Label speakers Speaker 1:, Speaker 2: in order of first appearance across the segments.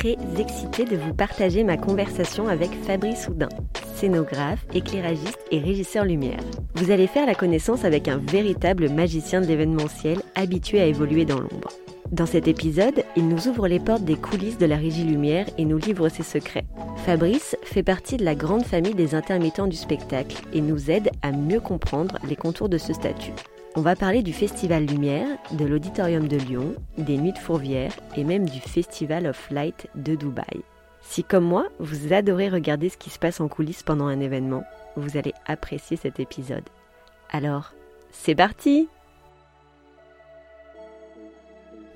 Speaker 1: très excitée de vous partager ma conversation avec Fabrice Houdin, scénographe, éclairagiste et régisseur lumière. Vous allez faire la connaissance avec un véritable magicien de l'événementiel habitué à évoluer dans l'ombre. Dans cet épisode, il nous ouvre les portes des coulisses de la régie lumière et nous livre ses secrets. Fabrice fait partie de la grande famille des intermittents du spectacle et nous aide à mieux comprendre les contours de ce statut. On va parler du Festival Lumière, de l'Auditorium de Lyon, des Nuits de Fourvière et même du Festival of Light de Dubaï. Si comme moi, vous adorez regarder ce qui se passe en coulisses pendant un événement, vous allez apprécier cet épisode. Alors, c'est parti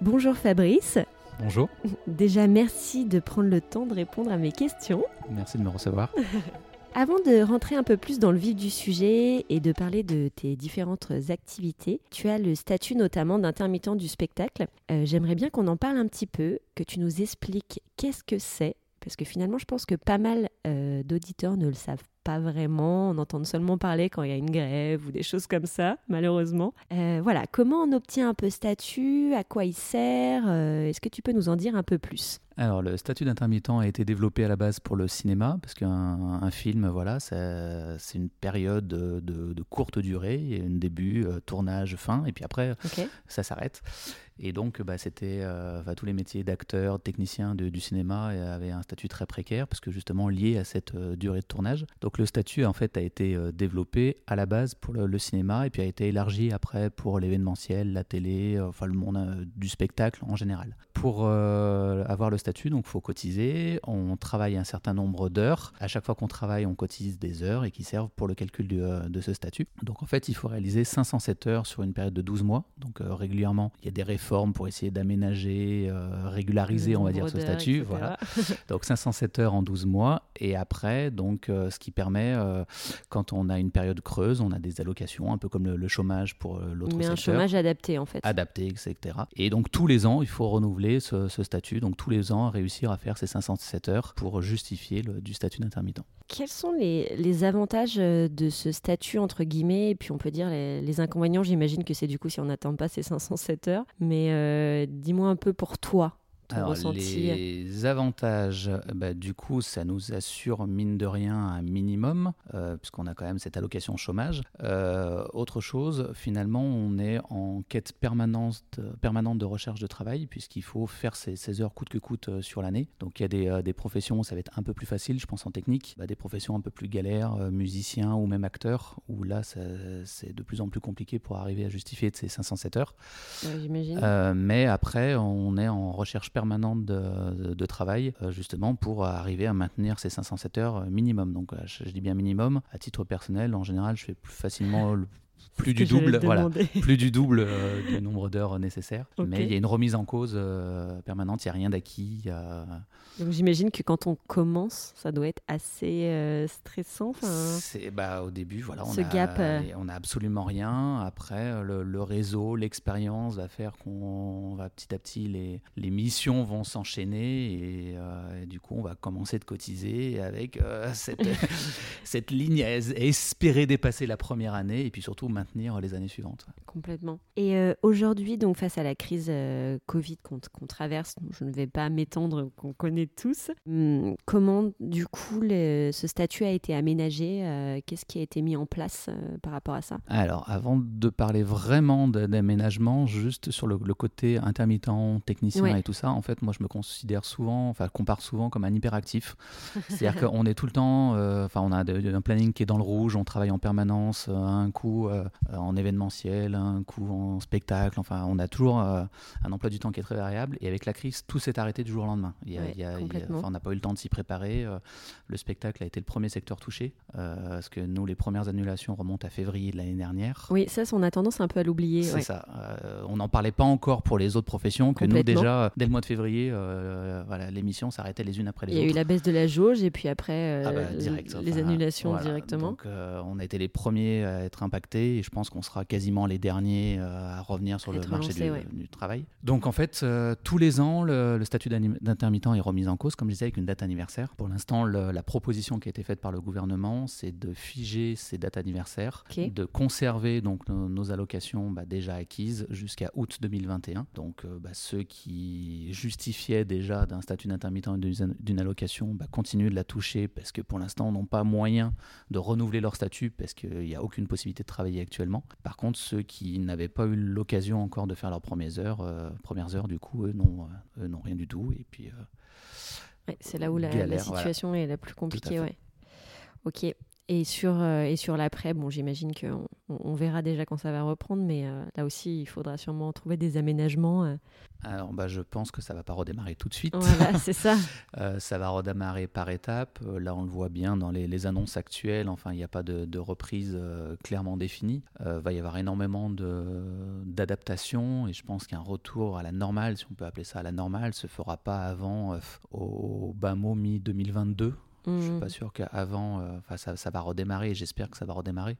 Speaker 1: Bonjour Fabrice.
Speaker 2: Bonjour.
Speaker 1: Déjà, merci de prendre le temps de répondre à mes questions.
Speaker 2: Merci de me recevoir.
Speaker 1: Avant de rentrer un peu plus dans le vif du sujet et de parler de tes différentes activités, tu as le statut notamment d'intermittent du spectacle. Euh, J'aimerais bien qu'on en parle un petit peu, que tu nous expliques qu'est-ce que c'est, parce que finalement je pense que pas mal euh, d'auditeurs ne le savent pas vraiment, on entend seulement parler quand il y a une grève ou des choses comme ça, malheureusement. Euh, voilà, comment on obtient un peu statut, à quoi il sert, est-ce que tu peux nous en dire un peu plus?
Speaker 2: Alors, le statut d'intermittent a été développé à la base pour le cinéma, parce qu'un un film, voilà, c'est une période de, courte durée, il y a un début, euh, tournage, fin, et puis après, ça s'arrête. Et donc, bah, c'était euh, enfin, tous les métiers d'acteurs, techniciens de- du cinéma euh, avaient un statut très précaire, parce que justement lié à cette euh, durée de tournage. Donc, le statut, en fait, a été développé à la base pour le, le cinéma, et puis a été élargi après pour l'événementiel, la télé, enfin le monde du spectacle en général. Pour avoir le statut, donc, faut cotiser. On travaille un certain nombre d'heures. À chaque fois qu'on travaille, on cotise des heures et qui servent pour le calcul du, euh, de ce statut. Donc, en fait, il faut réaliser 507 heures sur une période de 12 mois. Donc, euh, régulièrement, il y a des réformes pour essayer d'aménager, euh, régulariser, on va dire, ce statut.
Speaker 1: etc.
Speaker 2: Voilà. Donc 507 heures en 12 mois. Et après, donc, euh, ce qui permet, quand on a une période creuse, on a des allocations, un peu comme le, le chômage pour l'autre
Speaker 1: Mais un chômage adapté en fait.
Speaker 2: Adapté, etc. Et donc tous les ans, il faut renouveler ce, ce statut. Donc tous les ans, réussir à faire ces 507 heures pour justifier du statut d'intermittent.
Speaker 1: Quels sont les, les avantages euh, de ce statut, entre guillemets, et puis on peut dire les, inconvénients J'imagine que c'est du coup si on n'atteint pas ces 507 heures. Mais euh, dis-moi un peu pour toi, ton
Speaker 2: Alors,
Speaker 1: ressenti.
Speaker 2: les avantages, bah, du coup, ça nous assure mine de rien un minimum, euh, puisqu'on a quand même cette allocation chômage. Euh, autre chose, finalement, on est en quête permanente, permanente de recherche de travail, puisqu'il faut faire ces, ces heures coûte que coûte euh, sur l'année. Donc, il y a des, des professions où ça va être un peu plus facile, je pense en technique, Bah, des professions un peu plus galères, musiciens ou même acteurs, où là, c'est de plus en plus compliqué pour arriver à justifier de ces 507 heures.
Speaker 1: Ouais, J'imagine.
Speaker 2: Euh, mais après, on est en recherche permanente de, travail, euh, justement, pour arriver à maintenir ces 507 heures euh, minimum. Donc, euh, je dis bien minimum. À titre personnel, en général, je fais plus facilement le- plus du double, voilà, plus du double euh, du nombre d'heures nécessaires. Mais il y a une remise en cause euh, permanente. Il n'y a rien d'acquis.
Speaker 1: Donc j'imagine que quand on commence, ça doit être assez euh, stressant.
Speaker 2: C'est bah, au début, voilà, on
Speaker 1: Ce
Speaker 2: a,
Speaker 1: gap, euh.
Speaker 2: on a absolument rien. Après, euh, le, le réseau, l'expérience va faire qu'on va petit à petit les, les missions vont s'enchaîner et, euh, et du coup, on va commencer de cotiser avec euh, cette, cette ligne à espérer dépasser la première année et puis surtout maintenir les années suivantes.
Speaker 1: Complètement. Et euh, aujourd'hui, donc face à la crise euh, Covid qu'on traverse, je ne vais pas m'étendre, qu'on connaît tous, hum, comment du coup le- ce statut a été aménagé euh, Qu'est-ce qui a été mis en place par rapport à ça?
Speaker 2: Alors, avant de parler vraiment d'aménagement, juste sur le, le côté intermittent, technicien
Speaker 1: Ouais.
Speaker 2: et tout ça, en fait, moi, je me considère souvent, enfin, compare souvent comme un hyperactif. C'est-à-dire qu'on est tout le temps, enfin, on a de- un planning qui est dans le rouge, on travaille en permanence, un coup en événementiel, un coup en spectacle. Enfin, on a toujours un emploi du temps qui est très variable. Et avec la crise, tout s'est arrêté du jour au lendemain. Il on n'a pas eu le temps de s'y préparer. le spectacle a été le premier secteur touché, parce que nous, les premières annulations remontent à février de l'année dernière.
Speaker 1: Oui, ça, on a tendance un peu à l'oublier.
Speaker 2: C'est ça. on n'en parlait pas encore pour les autres professions, que nous, déjà, dès le mois de février, voilà, l'émission s'arrêtait les unes après les autres.
Speaker 1: Il y a eu la baisse de la jauge, et puis après, ah bah, les annulations directement.
Speaker 2: Donc, on a été les premiers à être impactés, et je pense qu'on sera quasiment les derniers à revenir sur le marché du, travail. Donc, en fait, euh, tous les ans, le, statut d'intermittent est remis en cause, comme je disais, avec une date anniversaire. Pour l'instant, la proposition qui a été faite par le gouvernement, c'est de figer ces dates anniversaires, de conserver donc nos, allocations bah, déjà acquises jusqu'à août 2021. Donc, euh, bah, ceux qui justifiaient déjà d'un statut d'intermittent et d'une allocation bah, continuent de la toucher parce que pour l'instant, n'ont pas moyen de renouveler leur statut parce qu'il n'y a aucune possibilité de travailler actuellement. Par contre, ceux qui n'avaient pas eu l'occasion encore de faire leurs premières heures, euh, premières heures du coup, eux n'ont, euh, n'ont rien du tout. Et puis,
Speaker 1: euh, c'est là où la, situation est la plus compliquée. Ouais. Ok. Et sur, et sur l'après, bon, j'imagine qu'on on verra déjà quand ça va reprendre, mais là aussi, il faudra sûrement trouver des aménagements
Speaker 2: alors, bah, je pense que ça va pas redémarrer tout de suite.
Speaker 1: Voilà, c'est ça.
Speaker 2: Euh, ça va redémarrer par étapes. Euh, là, on le voit bien dans les, annonces actuelles. Enfin, il n'y a pas de, reprise euh, clairement définie. Il va y avoir énormément d'adaptations et je pense qu'un retour à la normale, si on peut appeler ça à la normale, se fera pas avant au bas mot mi-2022. Je ne suis mmh. pas sûr qu'avant, ça, ça, va redémarrer. J'espère que ça va redémarrer,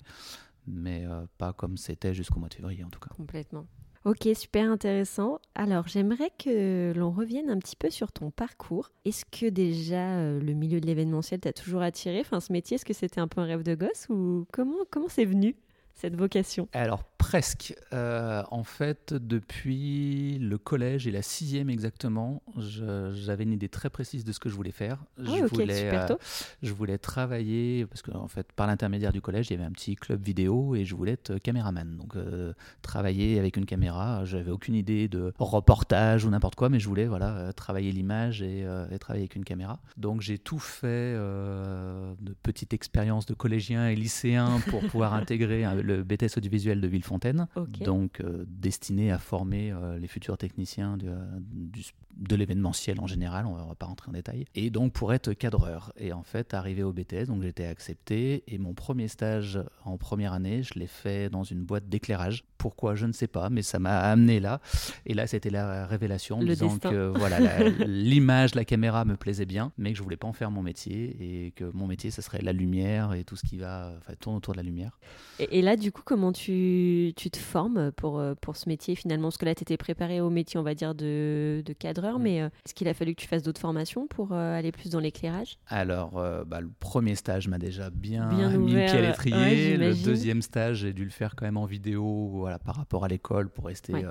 Speaker 2: mais pas comme c'était jusqu'au mois de février en tout cas.
Speaker 1: Complètement. Ok, super intéressant. Alors, j'aimerais que l'on revienne un petit peu sur ton parcours. Est-ce que déjà euh, le milieu de l'événementiel t'a toujours attiré? Enfin, ce métier, est-ce que c'était un peu un rêve de gosse ou comment comment c'est venu? Cette vocation
Speaker 2: Alors presque. Euh, en fait, depuis le collège et la sixième exactement, j'avais une idée très précise de ce que je voulais faire.
Speaker 1: Ah, je, voulais, euh,
Speaker 2: je voulais travailler, parce que en fait, par l'intermédiaire du collège, il y avait un petit club vidéo et je voulais être caméraman. Donc euh, travailler avec une caméra, j'avais aucune idée de reportage ou n'importe quoi, mais je voulais voilà, travailler l'image et, et, travailler avec une caméra. Donc j'ai tout fait de petites expériences de collégiens et lycéens pour pouvoir intégrer le BTS audiovisuel de Villefontaine, donc euh, destiné à former euh, les futurs techniciens de l'événementiel en général, on ne va pas rentrer en détail, et donc pour être cadreur. Et en fait, arrivé au BTS, donc j'étais accepté, et mon premier stage en première année, je l'ai fait dans une boîte d'éclairage. Pourquoi, je ne sais pas, mais ça m'a amené là. Et là, c'était la révélation,
Speaker 1: Le
Speaker 2: disant que voilà, l'image, la, caméra me plaisait bien, mais que je voulais pas en faire mon métier, et que mon métier, ce serait la lumière et tout ce qui va, enfin, tourne autour de la lumière.
Speaker 1: Et, et là, du coup, comment tu, tu, te formes pour, euh, pour ce métier finalement? Parce que là, tu étais préparé au métier, on va dire, de, de cadreur, mais euh, est-ce qu'il a fallu que tu fasses d'autres formations pour euh, aller plus dans l'éclairage?
Speaker 2: Alors, bah, le premier stage m'a déjà bien, mis le pied à l'étrier. le deuxième stage, j'ai dû le faire quand même en vidéo voilà, par rapport à l'école pour rester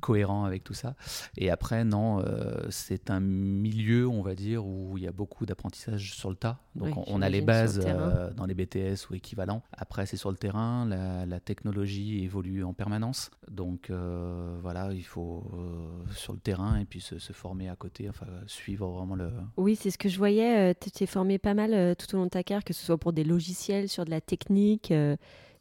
Speaker 2: cohérent avec tout ça. Et après, non, c'est un milieu, on va dire, où il y a beaucoup d'apprentissage sur le tas. Donc, on, a les bases dans les BTS ou équivalents. Après, c'est sur le terrain, la, technologie évolue en permanence. Donc euh, voilà, il faut euh, sur le terrain et puis se, former à côté, enfin suivre vraiment le...
Speaker 1: Oui, c'est ce que je voyais. Euh, tu t'es formé pas mal tout au long de ta carrière, que ce soit pour des logiciels, sur de la technique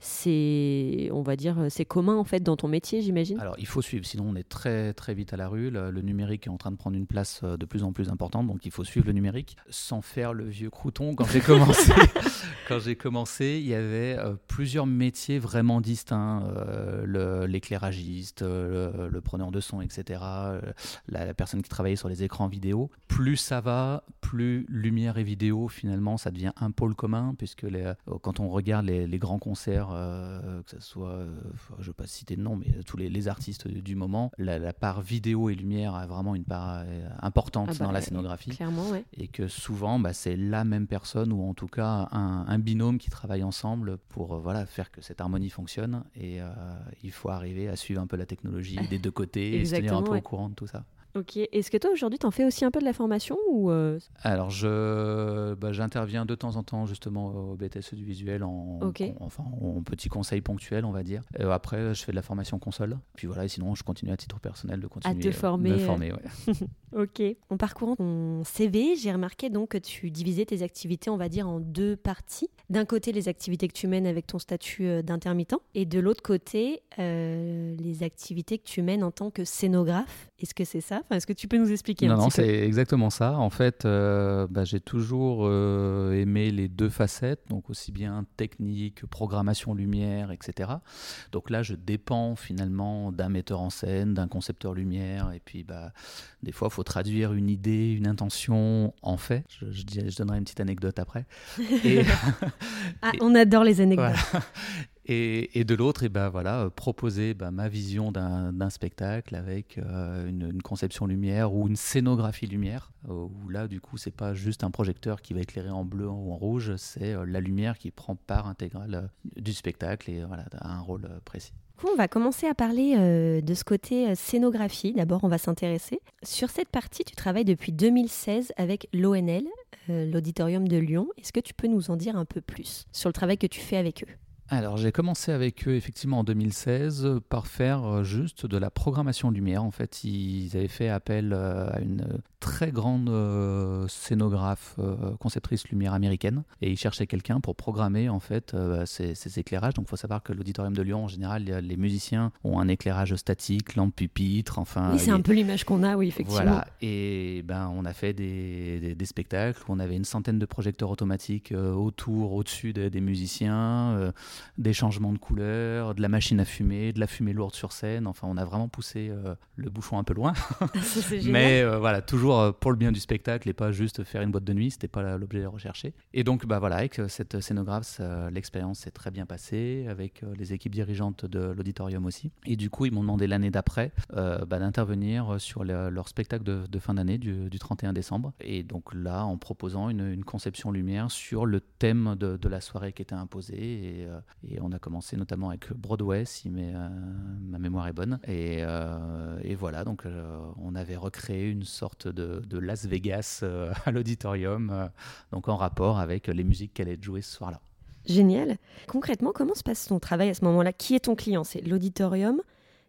Speaker 1: c'est, on va dire, c'est commun en fait dans ton métier, j'imagine?
Speaker 2: Alors il faut suivre, sinon on est très très vite à la rue. Le, numérique est en train de prendre une place euh, de plus en plus importante, donc il faut suivre le numérique sans faire le vieux crouton. Quand j'ai commencé, quand j'ai commencé, il y avait euh, plusieurs métiers vraiment distincts euh, l'éclairagiste, le, preneur de son, etc. La, personne qui travaillait sur les écrans vidéo. Plus ça va, plus lumière et vidéo finalement ça devient un pôle commun puisque les, quand on regarde les, les grands concerts euh, que ce soit, euh, je ne vais pas citer de nom, mais tous les, artistes du moment, la, part vidéo et lumière a vraiment une part euh, importante ah bah, dans la scénographie. Et que souvent, bah, c'est la même personne ou en tout cas un, binôme qui travaille ensemble pour voilà, faire que cette harmonie fonctionne. Et il faut arriver à suivre un peu la technologie des deux côtés et se tenir un peu au courant de tout ça.
Speaker 1: Ok. Est-ce que toi aujourd'hui, tu en fais aussi un peu de la formation ou euh,
Speaker 2: Alors, je, bah, j'interviens de temps en temps justement au BTS du visuel en, enfin, en petit conseil ponctuel, on va dire. Euh, après, je fais de la formation console. Puis voilà, et sinon, je continue à titre personnel de continuer
Speaker 1: à te former.
Speaker 2: Me former
Speaker 1: Ok. En parcourant ton CV, j'ai remarqué donc que tu divisais tes activités, on va dire, en deux parties. D'un côté, les activités que tu mènes avec ton statut euh, d'intermittent, et de l'autre côté, euh, les activités que tu mènes en tant que scénographe. Est-ce que c'est ça? Enfin, Est-ce que tu peux nous expliquer
Speaker 2: non,
Speaker 1: un
Speaker 2: non, c'est exactement ça. En fait, euh, bah, j'ai toujours euh, aimé les deux facettes, donc aussi bien technique, programmation lumière, etc. Donc là, je dépends finalement d'un metteur en scène, d'un concepteur lumière, et puis bah, des fois, il faut traduire une idée, une intention en fait. Je, je, dis- je donnerai une petite anecdote après. Et,
Speaker 1: Ah, on adore les anecdotes.
Speaker 2: voilà. Et, de l'autre, et ben voilà, euh, proposer bah, ma vision d'un spectacle avec euh, une, conception lumière ou une scénographie lumière, euh, où là, du coup, c'est pas juste un projecteur qui va éclairer en bleu ou en rouge, c'est la lumière qui prend part intégrale du spectacle et voilà, a un rôle précis.
Speaker 1: On va commencer à parler de ce côté scénographie. D'abord, on va s'intéresser. Sur cette partie, tu travailles depuis 2016 avec l'ONL, l'Auditorium de Lyon. Est-ce que tu peux nous en dire un peu plus sur le travail que tu fais avec eux?
Speaker 2: Alors j'ai commencé avec eux effectivement en 2016 euh, par faire euh, juste de la programmation lumière. En fait, ils avaient fait appel euh, à une très grande scénographe, conceptrice lumière américaine, et ils cherchaient quelqu'un pour programmer en fait euh, ces, ces éclairages. Donc il faut savoir que l'auditorium de Lyon en général, les- musiciens ont un éclairage statique, lampe pupitre, enfin.
Speaker 1: Oui, c'est un peu l'image qu'on a, oui, effectivement.
Speaker 2: voilà, et ben on a fait des, des- des spectacles où on avait une centaine de projecteurs automatiques autour, au-dessus des, des musiciens, des changements de couleurs, de la machine à fumer, de la fumée lourde sur scène. Enfin, on a vraiment poussé euh, le bouchon un peu loin. Mais euh, voilà, toujours euh, pour le bien du spectacle et pas juste faire une boîte de nuit, c'était pas l'objet recherché. Et donc, bah voilà, avec cette scénographe, l'expérience s'est très bien passée, avec les équipes dirigeantes de l'auditorium aussi. Et du coup, ils m'ont demandé l'année d'après euh, bah, d'intervenir sur le- leur spectacle de, de fin d'année du, du 31 décembre. Et donc là, en proposant une, une conception lumière sur le thème de, de la soirée qui était imposé. Et, euh, et on a commencé notamment avec Broadway, si euh, ma mémoire est bonne. Et, euh, voilà, donc euh, on avait recréé une sorte de, Las Vegas à l'auditorium, donc en rapport avec les musiques qu'elle allait jouer ce soir-là.
Speaker 1: Génial. Concrètement, comment se passe ton travail à ce moment-là? Qui est ton client? C'est l'auditorium?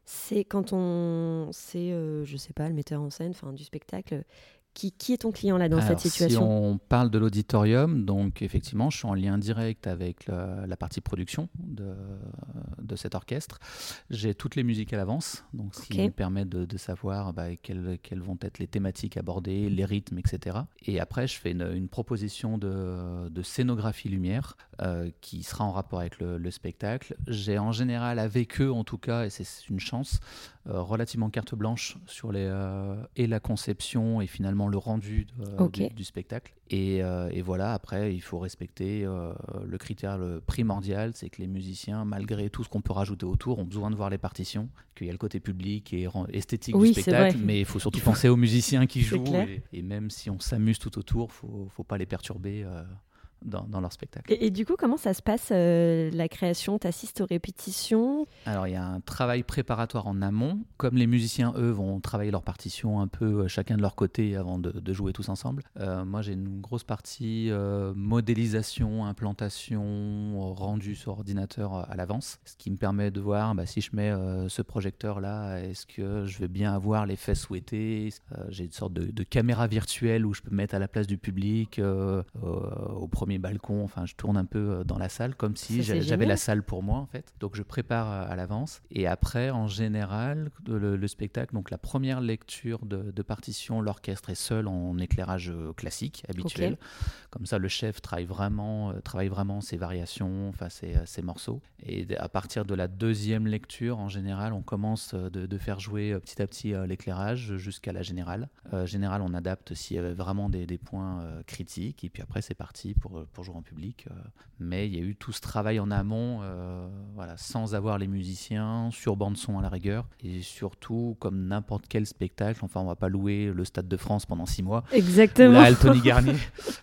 Speaker 1: C'est quand on. C'est, euh, je sais pas, le metteur en scène, enfin, du spectacle? Qui, qui est ton client là dans
Speaker 2: Alors,
Speaker 1: cette situation
Speaker 2: Si on parle de l'auditorium, donc effectivement, je suis en lien direct avec la, la partie production de, de cet orchestre. J'ai toutes les musiques à l'avance, donc ce qui me permet de, de savoir bah, quelles, quelles vont être les thématiques abordées, les rythmes, etc. Et après, je fais une, une proposition de, de scénographie lumière euh, qui sera en rapport avec le, le spectacle. J'ai en général avec eux, en tout cas, et c'est une chance, euh, relativement carte blanche sur les, euh, et la conception et finalement le rendu
Speaker 1: Ok.
Speaker 2: du, du spectacle. Et, euh, et voilà, après, il faut respecter euh, le critère le primordial, c'est que les musiciens, malgré tout ce qu'on peut rajouter autour, ont besoin de voir les partitions, qu'il y a le côté public et esthétique
Speaker 1: Oui,
Speaker 2: du spectacle, mais il faut surtout penser aux musiciens qui jouent. Et, et même si on s'amuse tout autour, faut, faut pas les perturber euh, dans, dans leur spectacle.
Speaker 1: et, et du coup, comment ça se passe euh, la création? T'assistes aux répétitions?
Speaker 2: Alors il y a un travail préparatoire en amont. Comme les musiciens, eux, vont travailler leur partition un peu euh, chacun de leur côté avant de, de jouer tous ensemble. Euh, moi j'ai une grosse partie euh, modélisation, implantation, rendu sur ordinateur à l'avance. Ce qui me permet de voir bah, si je mets ce projecteur là, est-ce que je vais bien avoir l'effet souhaité J'ai une sorte de, de caméra virtuelle où je peux me mettre à la place du public au premier balcon. Enfin je tourne un peu euh, dans la salle comme si j'avais la salle pour moi en fait. Donc je prépare à à l'avance et après en général le, le spectacle donc la première lecture de, de partition l'orchestre est seul en éclairage euh, classique habituel. Comme ça le chef travaille vraiment euh, travaille vraiment ses variations, enfin ses, euh, ses morceaux et à partir de la deuxième lecture en général on commence euh, de, de faire jouer euh, petit à petit euh, l'éclairage jusqu'à la générale. Euh, générale on adapte s'il y avait vraiment des, des points euh, critiques et puis après c'est parti pour, pour jouer en public. euh, mais il y a eu tout ce travail en amont, euh, voilà, sans avoir les musiciens, sur bande son à la rigueur, et surtout comme n'importe quel spectacle. Enfin, on va pas louer le Stade de France pendant six mois.
Speaker 1: Exactement.
Speaker 2: la Altony Garnier.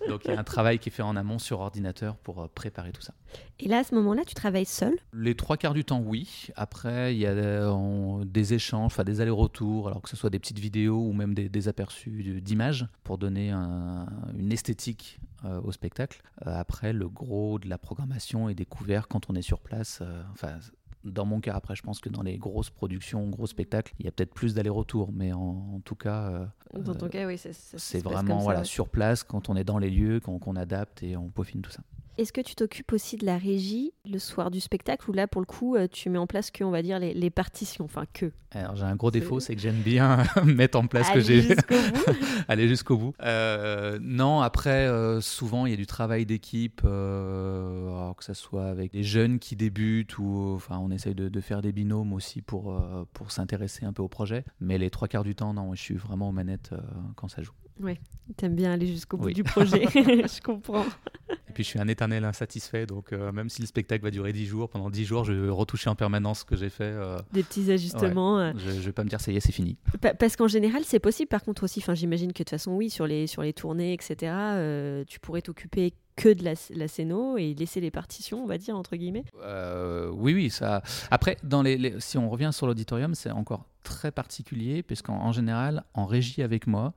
Speaker 2: Donc il y a un travail qui est fait en amont sur ordinateur pour euh, préparer tout ça.
Speaker 1: Et là, à ce moment-là, tu travailles seul?
Speaker 2: Les trois quarts du temps, oui. Après, il y a euh, on- des échanges, enfin des allers-retours, alors que ce soit des petites vidéos ou même des, des aperçus d'images pour donner un- une esthétique euh, au spectacle. Euh, après, le gros de la programmation est découvert quand on est sur place. euh, enfin, dans mon cas, après, je pense que dans les grosses productions, gros spectacles, il y a peut-être plus d'aller-retour, mais en, en tout cas, euh,
Speaker 1: Dans ton cas, oui,
Speaker 2: c'est vraiment voilà, sur place, quand on est dans les lieux, qu'on adapte et on peaufine tout ça.
Speaker 1: Est-ce que tu t'occupes aussi de la régie le soir du spectacle ou là, pour le coup, euh, tu mets en place que, on va dire, les, partitions Enfin, que?
Speaker 2: Alors, j'ai un gros défaut, c'est que j'aime bien mettre en place
Speaker 1: que
Speaker 2: j'ai.
Speaker 1: Jusqu'au bout?
Speaker 2: Aller jusqu'au bout. Euh, non, après, euh, souvent, il y a du travail d'équipe, que ce soit avec des jeunes qui débutent ou enfin, on essaye de, faire des binômes aussi pour, pour s'intéresser un peu au projet. Mais les trois quarts du temps, non, je suis vraiment aux manettes quand ça joue.
Speaker 1: Oui, t'aimes bien aller jusqu'au bout du projet, je comprends.
Speaker 2: Et puis je suis un éternel insatisfait, donc euh, même si le spectacle va durer 10 jours, pendant 10 jours, je vais retoucher en permanence ce que j'ai fait. Euh,
Speaker 1: Des petits ajustements.
Speaker 2: Euh. Je, ne vais pas me dire ça y est, c'est fini.
Speaker 1: parce qu'en général, c'est possible par contre aussi, j'imagine que de toute façon, oui, sur les, sur les tournées, etc., tu pourrais t'occuper que de la, la scéno et laisser les partitions, on va dire, entre guillemets
Speaker 2: Oui, oui, ça. Après, dans les si on revient sur l'auditorium, c'est encore très particulier, puisqu'en général, en régie avec moi,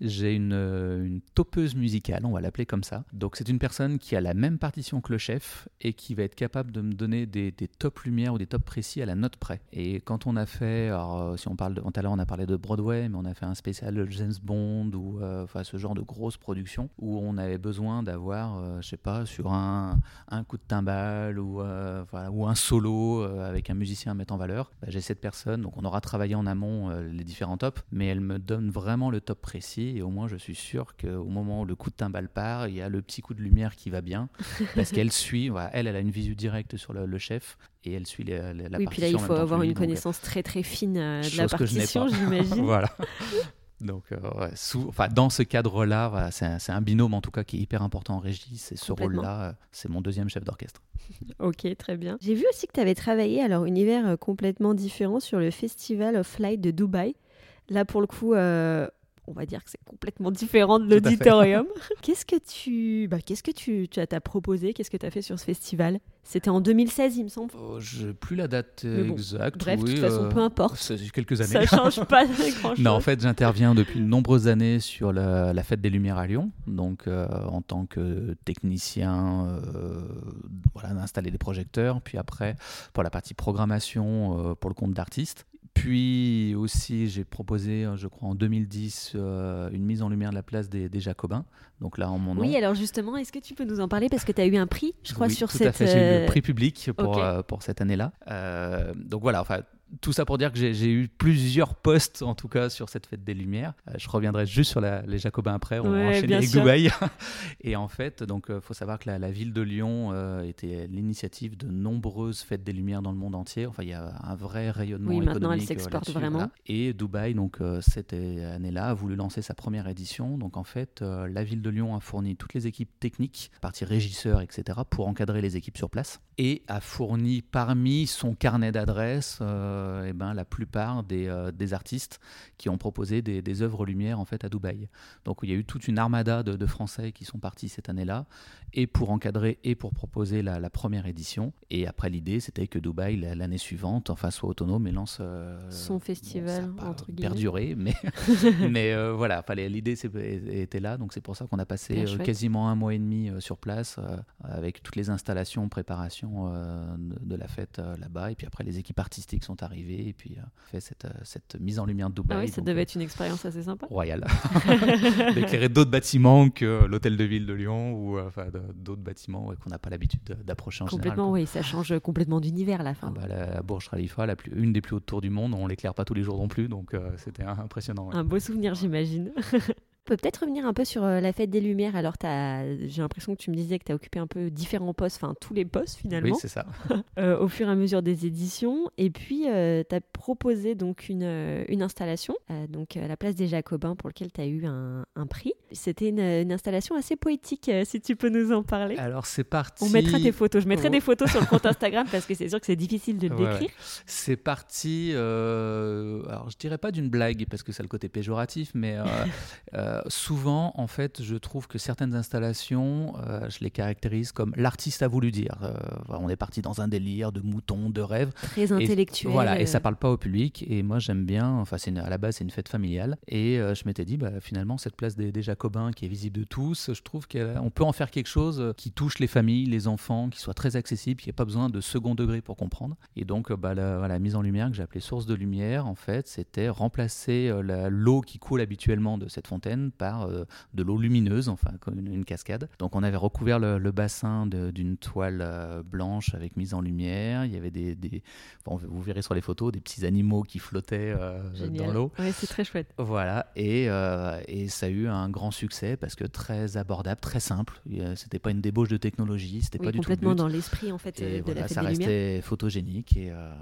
Speaker 2: j'ai une, une, topeuse musicale, on va l'appeler comme ça. Donc c'est une personne qui a la même partition que le chef et qui va être capable de me donner des, des top lumières ou des top précis à la note près. Et quand on a fait, alors, si on parle de, tout à l'heure on a parlé de Broadway, mais on a fait un spécial James Bond ou euh, enfin ce genre de grosse production où on avait besoin d'avoir, euh, je sais pas, sur un, un coup de timbale ou, euh, ou un solo avec un musicien à mettre en valeur, bah, j'ai cette personne, donc on aura travaillé en amont euh, les différents tops, mais elle me donne vraiment le top précis et au moins je suis sûr qu'au moment où le coup de timbal part, il y a le petit coup de lumière qui va bien parce qu'elle suit, elle, elle a une visu directe sur le, chef et elle suit la,
Speaker 1: oui, puis là, il faut avoir une connaissance très très fine euh, de la partition, j'imagine.
Speaker 2: voilà. Donc, euh, sous, enfin, dans ce cadre-là, c'est un, binôme en tout cas qui est hyper important en régie. C'est ce rôle-là, euh, c'est mon deuxième chef d'orchestre.
Speaker 1: ok, très bien. J'ai vu aussi que tu avais travaillé, alors univers euh, complètement différent, sur le Festival of Light de Dubaï. Là, pour le coup, on va dire que c'est complètement différent de l'auditorium. qu'est-ce que tu, bah, qu'est-ce que tu, tu as, proposé? Qu'est-ce que tu as fait sur ce festival? C'était en 2016, il me semble.
Speaker 2: Oh, je n'ai plus la date exacte.
Speaker 1: Bref,
Speaker 2: de
Speaker 1: toute façon, peu importe.
Speaker 2: C'est quelques années.
Speaker 1: Ça change pas grand-chose.
Speaker 2: Non, en fait, j'interviens depuis de nombreuses années sur la, fête des Lumières à Lyon, donc euh, en tant que technicien, euh, voilà, d'installer des projecteurs, puis après pour la partie programmation euh, pour le compte d'artistes. Puis aussi, j'ai proposé, je crois, en 2010, euh, une mise en lumière de la place des, Jacobins. Donc là, en mon nom.
Speaker 1: Oui, alors justement, est-ce que tu peux nous en parler? Parce que tu as eu un prix, je crois, sur
Speaker 2: tout
Speaker 1: cette.
Speaker 2: À fait, j'ai eu le prix public pour, euh, pour cette année-là. Euh, donc voilà, enfin, tout ça pour dire que j'ai eu plusieurs postes, en tout cas, sur cette fête des Lumières. Euh, je reviendrai juste sur les Jacobins après. On va enchaîner avec Dubaï. et en fait, donc, il euh, faut savoir que la, ville de Lyon euh, était l'initiative de nombreuses fêtes des Lumières dans le monde entier. Enfin, il y a un vrai rayonnement
Speaker 1: oui,
Speaker 2: maintenant,
Speaker 1: elle s'exporte vraiment.
Speaker 2: Et Dubaï, donc, cette année-là, a voulu lancer sa première édition. Donc, en fait, la ville de Lyon a fourni toutes les équipes techniques, partie régisseurs, etc., pour encadrer les équipes sur place. Et a fourni parmi son carnet d'adresses euh, eh ben, la plupart des, euh, des, artistes qui ont proposé des, des, œuvres lumière en fait à Dubaï. Donc il y a eu toute une armada de, de Français qui sont partis cette année-là, et pour encadrer et pour proposer la, la première édition. Et après l'idée, c'était que Dubaï l'année suivante, enfin soit autonome et lance euh,
Speaker 1: son festival entre guillemets.
Speaker 2: Perduré, mais mais voilà, l'idée était là, donc c'est pour ça qu'on a passé quasiment un mois et demi sur place avec toutes les installations, préparations de, la fête là-bas, et puis après les équipes artistiques sont arrivées et puis euh, fait cette, euh, cette, mise en lumière de Dubaï.
Speaker 1: Ah oui, ça devait euh, être une expérience assez sympa.
Speaker 2: Royale. D'éclairer d'autres bâtiments que l'hôtel de ville de Lyon ou enfin, d'autres bâtiments qu'on n'a pas l'habitude d'approcher en
Speaker 1: complètement,
Speaker 2: général.
Speaker 1: oui, ça change complètement d'univers la fin.
Speaker 2: Ah bah, la, Burj Khalifa, la plus, une des plus hautes tours du monde, on l'éclaire pas tous les jours non plus, donc c'était impressionnant.
Speaker 1: Un beau souvenir, j'imagine. peut peut-être revenir un peu sur euh, la fête des Lumières. Alors, j'ai l'impression que tu me disais que tu as occupé un peu différents postes, enfin tous les postes finalement.
Speaker 2: Oui, c'est ça.
Speaker 1: Euh, au fur et à mesure des éditions. Et puis, euh, tu as proposé donc une, une installation, donc à la place des Jacobins, pour lequel tu as eu un, un prix. C'était une, installation assez poétique, si tu peux nous en parler.
Speaker 2: Alors, c'est parti.
Speaker 1: On mettra tes photos. Je mettrai oh. des photos sur le compte Instagram parce que c'est sûr que c'est difficile de le décrire.
Speaker 2: C'est parti, alors je dirais pas d'une blague parce que c'est le côté péjoratif, mais souvent, en fait, je trouve que certaines installations, je les caractérise comme l'artiste a voulu dire. on est parti dans un délire de moutons, de rêves.
Speaker 1: Très intellectuel.
Speaker 2: voilà, et ça parle pas au public. Et moi, j'aime bien. Enfin, c'est à la base, c'est une fête familiale. Et je m'étais dit, bah, finalement, cette place des, des, Jacobins qui est visible de tous, je trouve qu'on peut en faire quelque chose qui touche les familles, les enfants, qui soit très accessible, qui n'y ait pas besoin de second degré pour comprendre. Et donc, bah, la, mise en lumière que j'ai appelée source de lumière, en fait, c'était remplacer l'eau qui coule habituellement de cette fontaine par de l'eau lumineuse, enfin, comme une, cascade. Donc, on avait recouvert le, bassin d'une toile blanche avec mise en lumière. Il y avait des, vous verrez sur les photos, des petits animaux qui flottaient dans l'eau.
Speaker 1: Ouais, c'est très chouette.
Speaker 2: Voilà, et, et ça a eu un grand succès parce que très abordable, très simple. C'était pas une débauche de technologie, c'était pas du
Speaker 1: tout complètement
Speaker 2: dans
Speaker 1: l'esprit en fait de la fête
Speaker 2: Ça restait photogénique et, euh,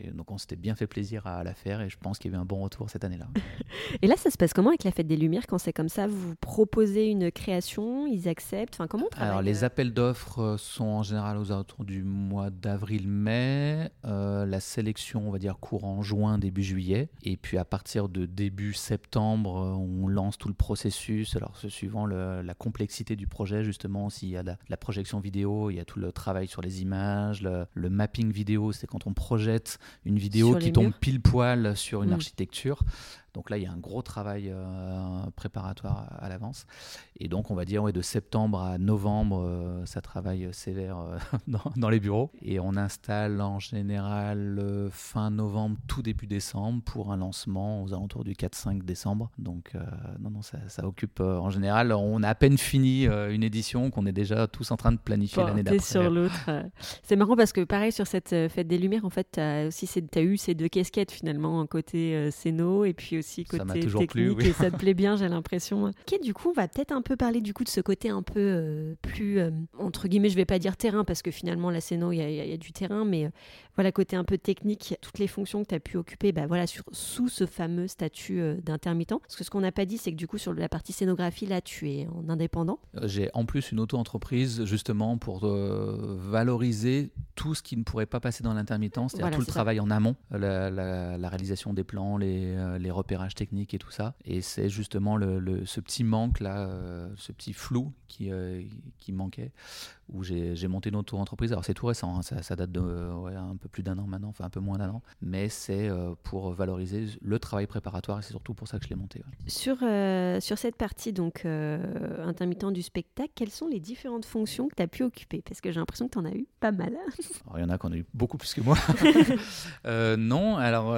Speaker 2: et donc on s'était bien fait plaisir à la faire et je pense qu'il y a eu un bon retour cette année-là.
Speaker 1: et là, ça se passe comment avec la Fête des Lumières quand c'est comme ça? Vous proposez une création, ils acceptent? Enfin, comment on
Speaker 2: Alors, les euh? appels d'offres euh, sont en général aux alentours du mois d'avril-mai. Euh, la sélection, on va dire, courant juin, début juillet. Et puis à partir de début septembre, on lance tout le processus. Alors, suivant la complexité du projet, justement, s'il y a la, projection vidéo, il y a tout le travail sur les images, le, le mapping vidéo, c'est quand on projette une vidéo qui tombe pile poil sur une mm. architecture. Donc là, il y a un gros travail euh, préparatoire à, l'avance. Et donc, on va dire ouais, de septembre à novembre, euh, ça travaille sévère euh, dans, les bureaux. Et on installe en général fin novembre, tout début décembre pour un lancement aux alentours du 4-5 décembre. Donc, non, non, ça, occupe en général. On a à peine fini une édition qu'on est déjà tous en train de planifier l'année d'après.
Speaker 1: sur l'autre. C'est marrant parce que, pareil, sur cette fête des Lumières, en fait, tu as, aussi, as eu ces deux casquettes finalement, côté Céno et puis aussi côté technique et ça te plaît bien, j'ai l'impression. Ok, du coup, on va peut-être un peu parler du coup de ce côté un peu euh, plus euh, entre guillemets, je vais pas dire terrain parce que finalement la Céno, il y, a du terrain, mais euh, voilà côté un peu technique, toutes les fonctions que tu as pu occuper, bah voilà sur, sous ce fameux statut d'intermittent. Parce que ce qu'on n'a pas dit, c'est que du coup sur la partie scénographie là, tu es en indépendant.
Speaker 2: J'ai en plus une auto-entreprise justement pour valoriser tout ce qui ne pourrait pas passer dans l'intermittent, c'est-à-dire tout le travail en amont, la, réalisation des plans, les, les technique et tout ça. Et c'est justement le, ce petit manque là, euh, ce petit flou qui, euh, qui manquait, où j'ai monté une auto-entreprise. Alors c'est tout récent, hein, ça, date de un peu plus d'un an maintenant, enfin un peu moins d'un an, mais c'est euh, pour valoriser le travail préparatoire et c'est surtout pour ça que je l'ai monté.
Speaker 1: Sur, sur cette partie donc intermittent du spectacle, quelles sont les différentes fonctions que tu as pu occuper? Parce que j'ai l'impression que tu en as eu pas mal.
Speaker 2: il y en a qui en ont eu beaucoup plus que moi. non, alors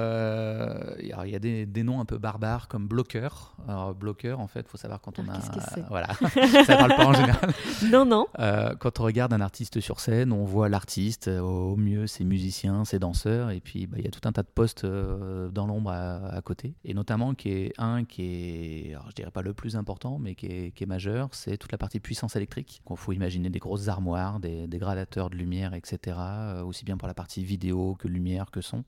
Speaker 2: il y a des, des noms un peu barbare comme bloqueur. Alors, bloqueur, en fait, il faut savoir quand on
Speaker 1: ah,
Speaker 2: a.
Speaker 1: Qu'est-ce que c'est?
Speaker 2: Voilà, ça parle pas en général.
Speaker 1: Non, non.
Speaker 2: Euh, quand regarde un artiste sur scène, on voit l'artiste, euh, au mieux ses musiciens, ses danseurs, et puis bah, il y a tout un tas de postes euh, dans l'ombre à, côté. Et notamment, qui est un qui est, alors, je dirais pas le plus important, mais qui est, majeur, c'est toute la partie puissance électrique. Il faut imaginer des grosses armoires, des, des gradateurs de lumière, etc. aussi bien pour la partie vidéo que lumière que son.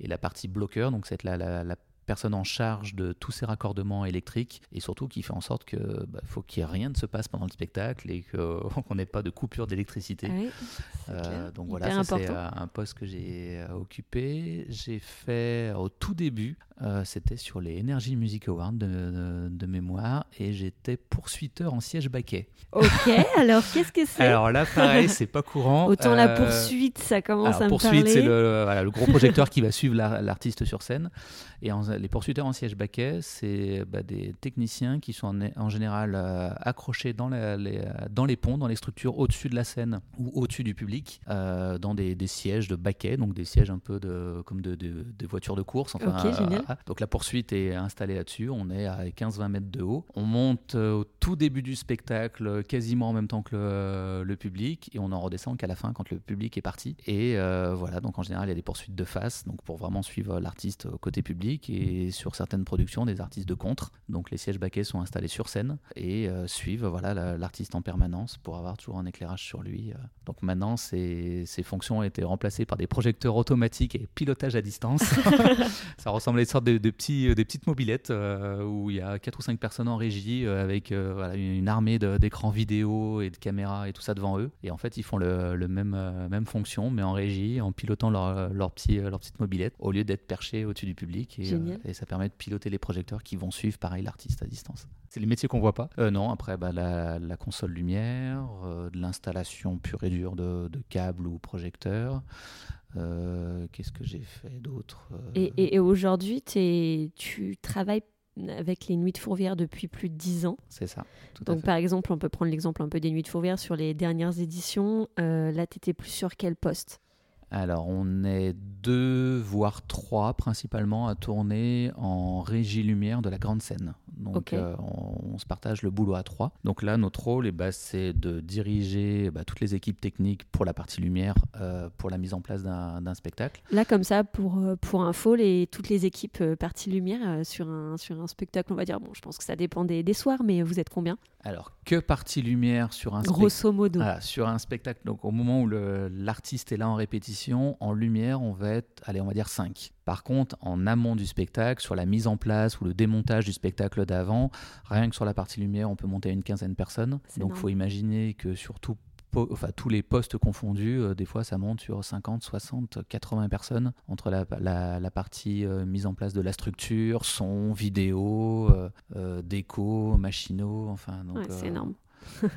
Speaker 2: Et la partie bloqueur, donc c'est la personne en charge de tous ces raccordements électriques et surtout qui fait en sorte que bah, faut qu'il n'y ait rien ne se passe pendant le spectacle et qu'on n'ait pas de coupure d'électricité.
Speaker 1: Ah euh,
Speaker 2: donc voilà, c'est euh, un poste que j'ai euh, occupé. J'ai fait au tout début, c'était sur les Energy Music Awards de, mémoire et j'étais poursuiteur en siège baquet.
Speaker 1: Ok, alors qu'est-ce que c'est?
Speaker 2: Alors là, pareil, c'est pas courant.
Speaker 1: Autant la poursuite, ça commence à me
Speaker 2: poursuite,
Speaker 1: parler.
Speaker 2: c'est le, voilà, le, gros projecteur qui va suivre l'artiste sur scène. Et les poursuiteurs en siège baquet, c'est bah, des techniciens qui sont en, général euh, accrochés dans, les, dans les ponts, dans les structures au-dessus de la scène ou au-dessus du public, euh, dans des, sièges de baquet, donc des sièges un peu de, comme de, de, voitures de course.
Speaker 1: Enfin, génial.
Speaker 2: donc la poursuite est installée là-dessus. On est à 15-20 mètres de haut. On monte euh, au tout début du spectacle, quasiment en même temps que le, le public, et on en redescend qu'à la fin quand le public est parti. Et voilà, donc en général, il y a des poursuites de face, donc pour vraiment suivre l'artiste côté public et sur certaines productions des artistes de contre. Donc les sièges baquets sont installés sur scène et euh, suivent voilà l'artiste en permanence pour avoir toujours un éclairage sur lui. Euh. Donc maintenant ces, ces, fonctions ont été remplacées par des projecteurs automatiques et pilotage à distance. Ça ressemble à une sorte de, petits, des petites mobilettes euh, où il y a quatre ou cinq personnes en régie avec voilà, une armée d'écrans vidéo et de caméras et tout ça devant eux. Et en fait ils font le, le même, même fonction mais en régie en pilotant leur, leur, petit, leur petite mobilette au lieu d'être perché au-dessus du public. Et, ça permet de piloter les projecteurs qui vont suivre pareil l'artiste à distance. C'est les métiers qu'on voit pas. Euh, non, après bah, la, console lumière, euh, de l'installation pure et dure de, câbles ou projecteurs. Euh, qu'est-ce que j'ai fait d'autre
Speaker 1: Et, aujourd'hui, tu travailles avec les Nuits de Fourvière depuis plus de 10 ans.
Speaker 2: C'est ça.
Speaker 1: Donc, par exemple, on peut prendre l'exemple un peu des Nuits de Fourvière sur les dernières éditions. là, tu étais plus sur quel poste?
Speaker 2: Alors, on est deux, voire trois principalement à tourner en régie lumière de la grande scène. Donc, euh, on, se partage le boulot à trois. Donc là, notre rôle, eh ben, c'est de diriger bah, toutes les équipes techniques pour la partie lumière, euh, pour la mise en place d'un spectacle.
Speaker 1: Là, comme ça, pour, euh, pour info, les, toutes les équipes partie lumière sur, un, sur un spectacle, on va dire, bon, je pense que ça dépend des, des soirs, mais vous êtes combien?
Speaker 2: Alors, que partie lumière sur un
Speaker 1: spectacle Grosso modo.
Speaker 2: sur un spectacle, donc au moment où l'artiste est là en répétition, en lumière, on va être, allez, on va dire 5. Par contre, en amont du spectacle, sur la mise en place ou le démontage du spectacle d'avant, rien que sur la partie lumière, on peut monter à une quinzaine de personnes. Donc il faut imaginer que sur enfin, tous les postes confondus, euh, des fois ça monte sur 50, 60, 80 personnes entre la, partie euh, mise en place de la structure, son, vidéo, euh, déco, machinaux, enfin.
Speaker 1: c'est énorme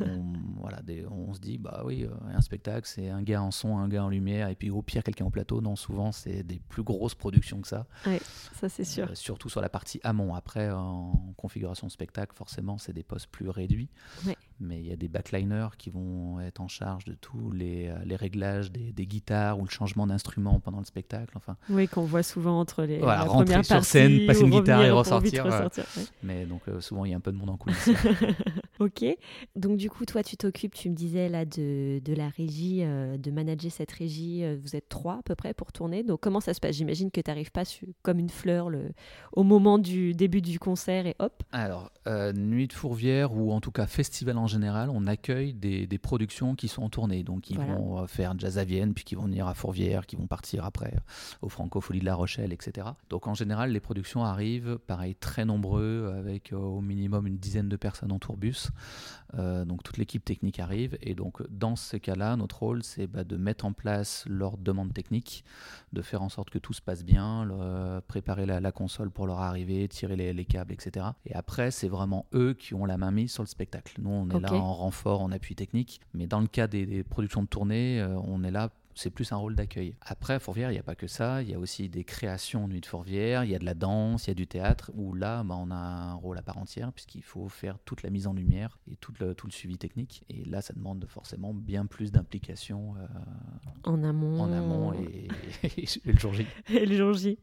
Speaker 2: on, voilà, on se dit, bah oui, euh, un spectacle, c'est un gars en son, un gars en lumière, et puis au pire, quelqu'un au plateau. Non, souvent, c'est des plus grosses productions que ça.
Speaker 1: Oui, ça c'est sûr.
Speaker 2: Euh, surtout sur la partie amont. Après, en configuration spectacle, forcément, c'est des postes plus réduits. Mais il y a des backliners qui vont être en charge de tous les, euh, les réglages des, des, guitares ou le changement d'instrument pendant le spectacle. Enfin,
Speaker 1: oui, qu'on voit souvent entre les.
Speaker 2: Voilà, rentrer sur scène, passer une guitare et ressortir. Mais donc, souvent, il y a un peu de monde en coulisses.
Speaker 1: ok. Donc du coup, toi, tu t'occupes, tu me disais là, de, de la régie, euh, de manager cette régie. Euh, vous êtes trois à peu près pour tourner. Donc comment ça se passe? J'imagine que tu n'arrives pas comme une fleur le, au moment du début du concert et hop.
Speaker 2: Alors, euh, Nuit de Fourvière ou en tout cas festival en général, on accueille des, des productions qui sont en tournée. Donc ils vont faire Jazz à Vienne, puis qui vont venir à Fourvière, qui vont partir après au Francofolie de La Rochelle, etc. Donc en général, les productions arrivent, pareil, très nombreux, avec au minimum une dizaine de personnes en tourbus. Euh, donc toute l'équipe technique arrive et donc dans ces cas-là, notre rôle c'est bah, de mettre en place leur demande technique, de faire en sorte que tout se passe bien, préparer la, console pour leur arrivée, tirer les, câbles, etc. Et après, c'est vraiment eux qui ont la main mise sur le spectacle. Nous, on est là en renfort, en appui technique, mais dans le cas des, des productions de tournée, euh, on est là c'est plus un rôle d'accueil. Après, à Fourvière, il n'y a pas que ça, il y a aussi des créations Nuit de Fourvière, il y a de la danse, il y a du théâtre, où là, bah, on a un rôle à part entière, puisqu'il faut faire toute la mise en lumière et tout le, tout le suivi technique. Et là, ça demande forcément bien plus d'implication euh,
Speaker 1: en amont,
Speaker 2: en amont et, le jour J.
Speaker 1: Et le jour J.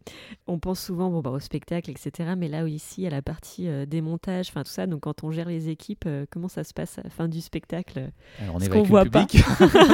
Speaker 1: On pense souvent bon, bah, au spectacle, etc. Mais là, ici, à la partie euh, démontage, enfin tout ça, donc quand on gère les équipes, euh, comment ça se passe à la fin du spectacle
Speaker 2: Alors, On évacue voit le public.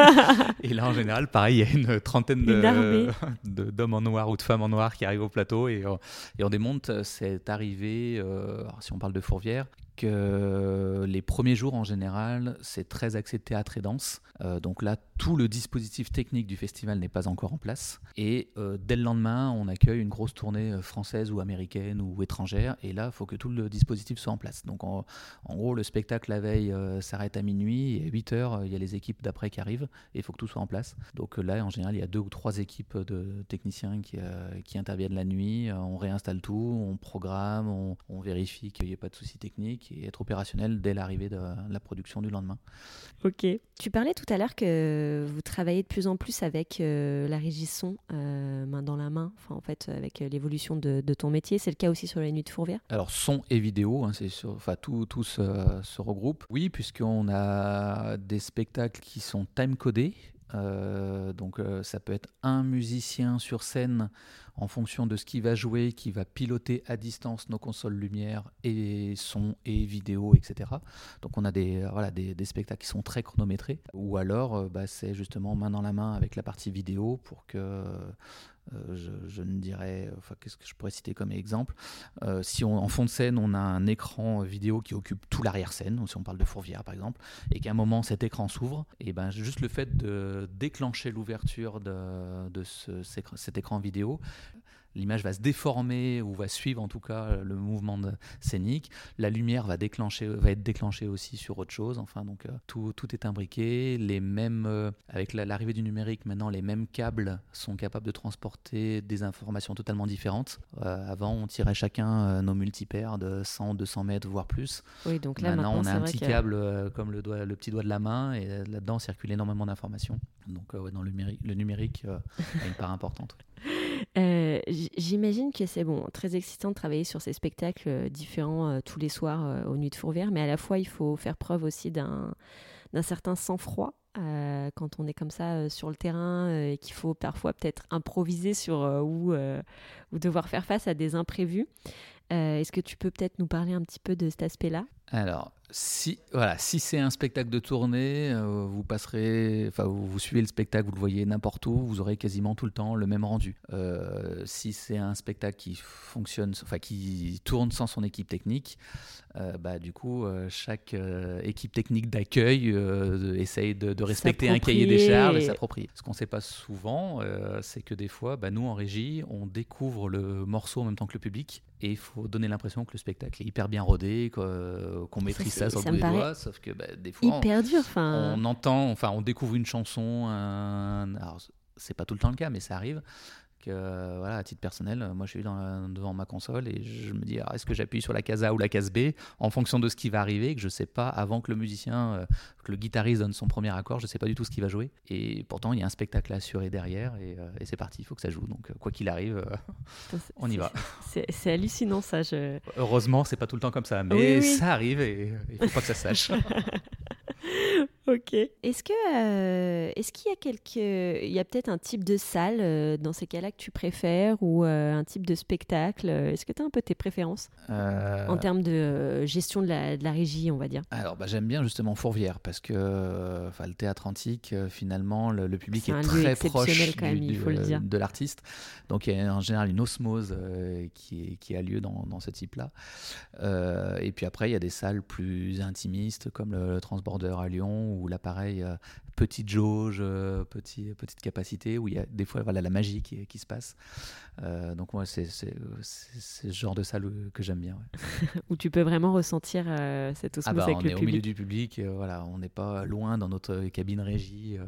Speaker 2: et là, en général, pareil il y a une trentaine d'hommes en noir ou de femmes en noir qui arrivent au plateau et, euh, et on démonte euh, cette arrivée, euh, si on parle de Fourvière, que les premiers jours en général, c'est très axé théâtre et danse. Euh, donc là, tout le dispositif technique du festival n'est pas encore en place. Et euh, dès le lendemain, on accueille une grosse tournée euh, française ou américaine ou étrangère. Et là, il faut que tout le dispositif soit en place. Donc en, gros, le spectacle la veille s'arrête à minuit et à 8 heures, il y a les équipes d'après qui arrivent et il faut que tout soit en place. Donc là, en général, il y a deux ou trois équipes de techniciens qui, qui interviennent la nuit. On réinstalle tout, on programme, on, on vérifie qu'il n'y ait pas de soucis techniques et être opérationnel dès l'arrivée de la production du lendemain.
Speaker 1: Ok. Tu parlais tout à l'heure que vous travaillez de plus en plus avec euh, la régie son, euh, main dans la main, enfin, en fait, avec l'évolution de, ton métier. C'est le cas aussi sur la nuit de Fourvière?
Speaker 2: Alors, son et vidéo, hein, c'est enfin, tout, tout se, se regroupe. Oui, puisqu'on a des spectacles qui sont time-codés. Euh, donc ça peut être un musicien sur scène en fonction de ce qu'il va jouer, qui va piloter à distance nos consoles lumière et son et vidéo, etc. Donc on a des, voilà, des, spectacles qui sont très chronométrés. Ou alors euh, bah, c'est justement main dans la main avec la partie vidéo pour que euh, je, ne dirais, enfin, qu'est-ce que je pourrais citer comme exemple euh, Si en fond de scène, on a un écran vidéo qui occupe tout l'arrière-scène, si on parle de Fourvière par exemple, et qu'à un moment cet écran s'ouvre, et ben juste le fait de déclencher l'ouverture de, de cet écran vidéo l'image va se déformer ou va suivre en tout cas le mouvement scénique. La lumière va, déclencher, va être déclenchée aussi sur autre chose. Enfin, donc tout, tout est imbriqué. Les mêmes, avec l'arrivée du numérique, maintenant, les mêmes câbles sont capables de transporter des informations totalement différentes. avant, on tirait chacun nos multipaires de 100, 200 mètres, voire plus.
Speaker 1: Oui, donc là,
Speaker 2: maintenant, on a un petit câble comme le, doigt, le petit doigt de la main et là-dedans circule énormément d'informations. Donc, dans le numérique, le numérique a une part importante.
Speaker 1: Euh, j'imagine que c'est bon, très excitant de travailler sur ces spectacles euh, différents euh, tous les soirs aux Nuits de Fourvière, mais à la fois il faut faire preuve aussi d'un certain sang-froid quand on est comme ça sur le terrain et qu'il faut parfois peut-être improviser sur ou, devoir faire face à des imprévus. Est-ce que tu peux peut-être nous parler un petit peu de cet aspect-là?
Speaker 2: Alors, si voilà, si c'est un spectacle de tournée, euh, vous passerez, enfin vous, suivez le spectacle, vous le voyez n'importe où, vous aurez quasiment tout le temps le même rendu. Euh, si c'est un spectacle qui fonctionne, enfin qui tourne sans son équipe technique, euh, bah du coup chaque équipe technique d'accueil essaye de, respecter un cahier des charges et s'approprier. Ce qu'on ne sait pas souvent, c'est que des fois, bah, nous en régie, on découvre le morceau en même temps que le public et il faut donner l'impression que le spectacle est hyper bien rodé, qu'on maîtrise ça, sur doigts, sauf que bah, des fois,
Speaker 1: hyper
Speaker 2: on,
Speaker 1: dur.
Speaker 2: On entend, enfin, on découvre une chanson. Un... Alors, c'est pas tout le temps le cas, mais ça arrive voilà, à titre personnel, moi je suis dans devant ma console et je me dis est-ce que j'appuie sur la case A ou la case B en fonction de ce qui va arriver, que je sais pas avant que le musicien, euh, que le guitariste donne son premier accord, je sais pas du tout ce qu'il va jouer. Et pourtant il y a un spectacle à assurer derrière et, euh, c'est parti, il faut que ça joue. Donc euh, quoi qu'il arrive, on y va.
Speaker 1: C'est hallucinant ça. Je...
Speaker 2: Heureusement c'est pas tout le temps comme ça, mais ça arrive et il faut pas que ça sache.
Speaker 1: ok. Est-ce que euh, est-ce qu'il y a quelques il y a peut-être un type de salle euh, dans ces cas-là que tu préfères ou euh, un type de spectacle Est-ce que tu as un peu tes préférences en termes de gestion de la, de la, régie, on va dire?
Speaker 2: Alors bah, j'aime bien justement Fourvière parce que enfin le théâtre antique finalement le, public est, très proche quand même, il faut le dire. de l'artiste. Donc il y a en général une osmose qui, qui a lieu dans, dans ce type-là. et puis après il y a des salles plus intimistes comme le Transborder à Lyon ou l'appareil euh, petite jauge, euh, petit, petite capacité, où il y a des fois voilà, la magie qui, qui se passe. Euh, donc moi, c'est ce genre de salle que j'aime bien.
Speaker 1: où tu peux vraiment ressentir cette osmose ah bah,
Speaker 2: avec
Speaker 1: le public.
Speaker 2: On est au milieu du public, voilà, on n'est pas loin dans notre cabine régie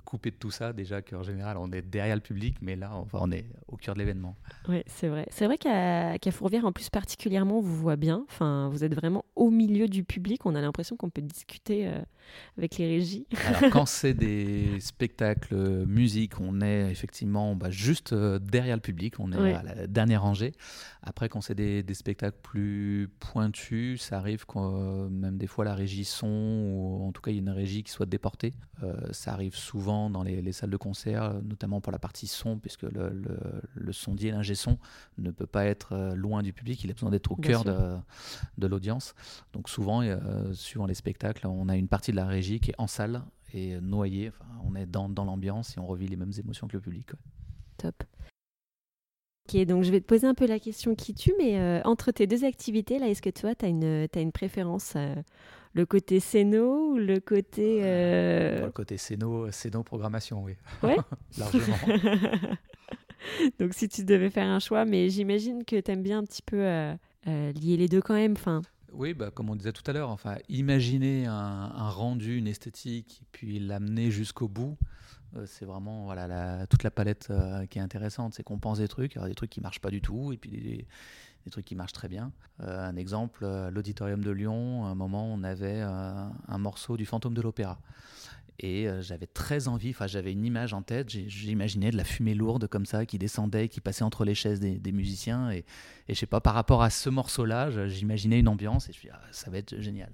Speaker 2: coupé de tout ça. Déjà qu'en général, on est derrière le public, mais là, enfin, on est au cœur de l'événement.
Speaker 1: Oui, c'est vrai. C'est vrai qu'à Fourvière, en plus, particulièrement, vous voit bien. Enfin, vous êtes vraiment au milieu du public. On a l'impression qu'on peut discuter euh, avec les régies.
Speaker 2: Alors, quand c'est des spectacles euh, musique, on est effectivement bah, juste euh, derrière le public. On est à la dernière rangée. Après, quand c'est des, spectacles plus pointus, ça arrive quand même des fois la régie son, ou en tout cas, il y a une régie qui soit déportée. ça arrive souvent dans les, salles de concert, euh, notamment pour la partie son, puisque le, le, le sondier, l'ingé son, ne peut pas être euh, loin du public, il a besoin d'être au cœur de, de l'audience. Donc souvent, euh, suivant les spectacles, on a une partie de la régie qui est en salle et noyée, enfin, on est dans, dans l'ambiance et on revit les mêmes émotions que le public.
Speaker 1: Top. Ok, donc je vais te poser un peu la question qui tue, mais entre tes deux activités, là, est-ce que toi, tu as une préférence le côté scéno ou le côté. Euh...
Speaker 2: Le côté scéno, scéno programmation, oui.
Speaker 1: Ouais.
Speaker 2: Largement.
Speaker 1: Donc si tu devais faire un choix, mais j'imagine que tu aimes bien un petit peu euh, euh, lier les deux quand même. Enfin.
Speaker 2: Oui, bah, comme on disait tout à l'heure, enfin, imaginer un, rendu, une esthétique, puis l'amener jusqu'au bout, euh, c'est vraiment voilà, toute la palette qui est intéressante. C'est qu'on pense des trucs, il y a des trucs qui marchent pas du tout, et puis des, des trucs qui marchent très bien. Euh, un exemple, euh, l'auditorium de Lyon, à un moment, on avait euh, un morceau du fantôme de l'opéra. Et j'avais très envie, enfin j'avais une image en tête, j'imaginais de la fumée lourde comme ça qui descendait, qui passait entre les chaises des, musiciens. Et, et je sais pas, par rapport à ce morceau-là, j'imaginais une ambiance et je me suis dit, ah, ça va être génial.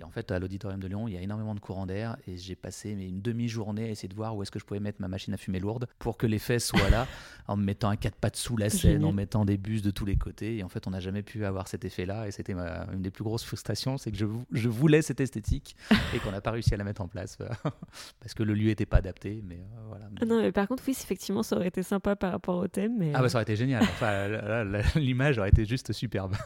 Speaker 2: Et en fait, à l'auditorium de Lyon, il y a énormément de courant d'air et j'ai passé une demi-journée à essayer de voir où est-ce que je pouvais mettre ma machine à fumer lourde pour que l'effet soit là, en me mettant un quatre pattes sous la scène, en mettant des bus de tous les côtés. Et en fait, on n'a jamais pu avoir cet effet-là et c'était une des plus grosses frustrations, c'est que je, je, voulais cette esthétique et qu'on n'a pas réussi à la mettre en place parce que le lieu n'était pas adapté. Mais euh, voilà.
Speaker 1: Ah non, mais par contre, oui, effectivement, ça aurait été sympa par rapport au thème. Mais...
Speaker 2: Ah bah ça aurait été génial. Enfin, l'image aurait été juste superbe.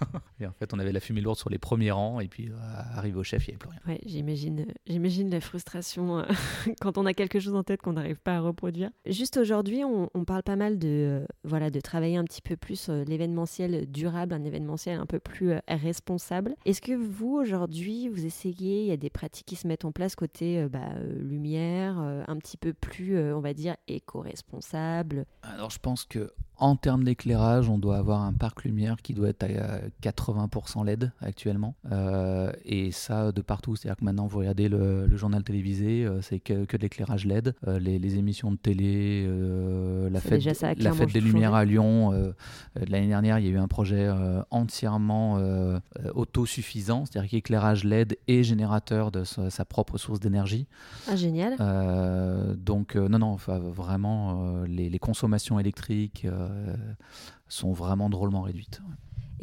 Speaker 2: Et en fait, on avait la fumée lourde sur les premiers rangs et puis euh, arrivé au chef, bref, il n'y avait plus rien.
Speaker 1: Ouais, j'imagine, j'imagine la frustration euh, quand on a quelque chose en tête qu'on n'arrive pas à reproduire. Juste aujourd'hui, on, parle pas mal de, euh, voilà, de travailler un petit peu plus l'événementiel durable, un événementiel un peu plus responsable. Est-ce que vous, aujourd'hui, vous essayez, il y a des pratiques qui se mettent en place côté bah, lumière, un petit peu plus, on va dire, éco-responsable?
Speaker 2: Alors, je pense que en termes d'éclairage, on doit avoir un parc lumière qui doit être à 80% LED actuellement. Euh, et ça de partout. C'est-à-dire que maintenant, vous regardez le, journal télévisé, euh, c'est que, que, de l'éclairage LED. Euh, les, émissions de télé, la fête, la fête des Lumières à Lyon. L'année dernière, il y a eu un projet entièrement autosuffisant, c'est-à-dire qu'éclairage LED et générateur de sa, propre source d'énergie.
Speaker 1: Ah, génial.
Speaker 2: donc, non, non, vraiment, les, les, consommations électriques sont vraiment drôlement réduites.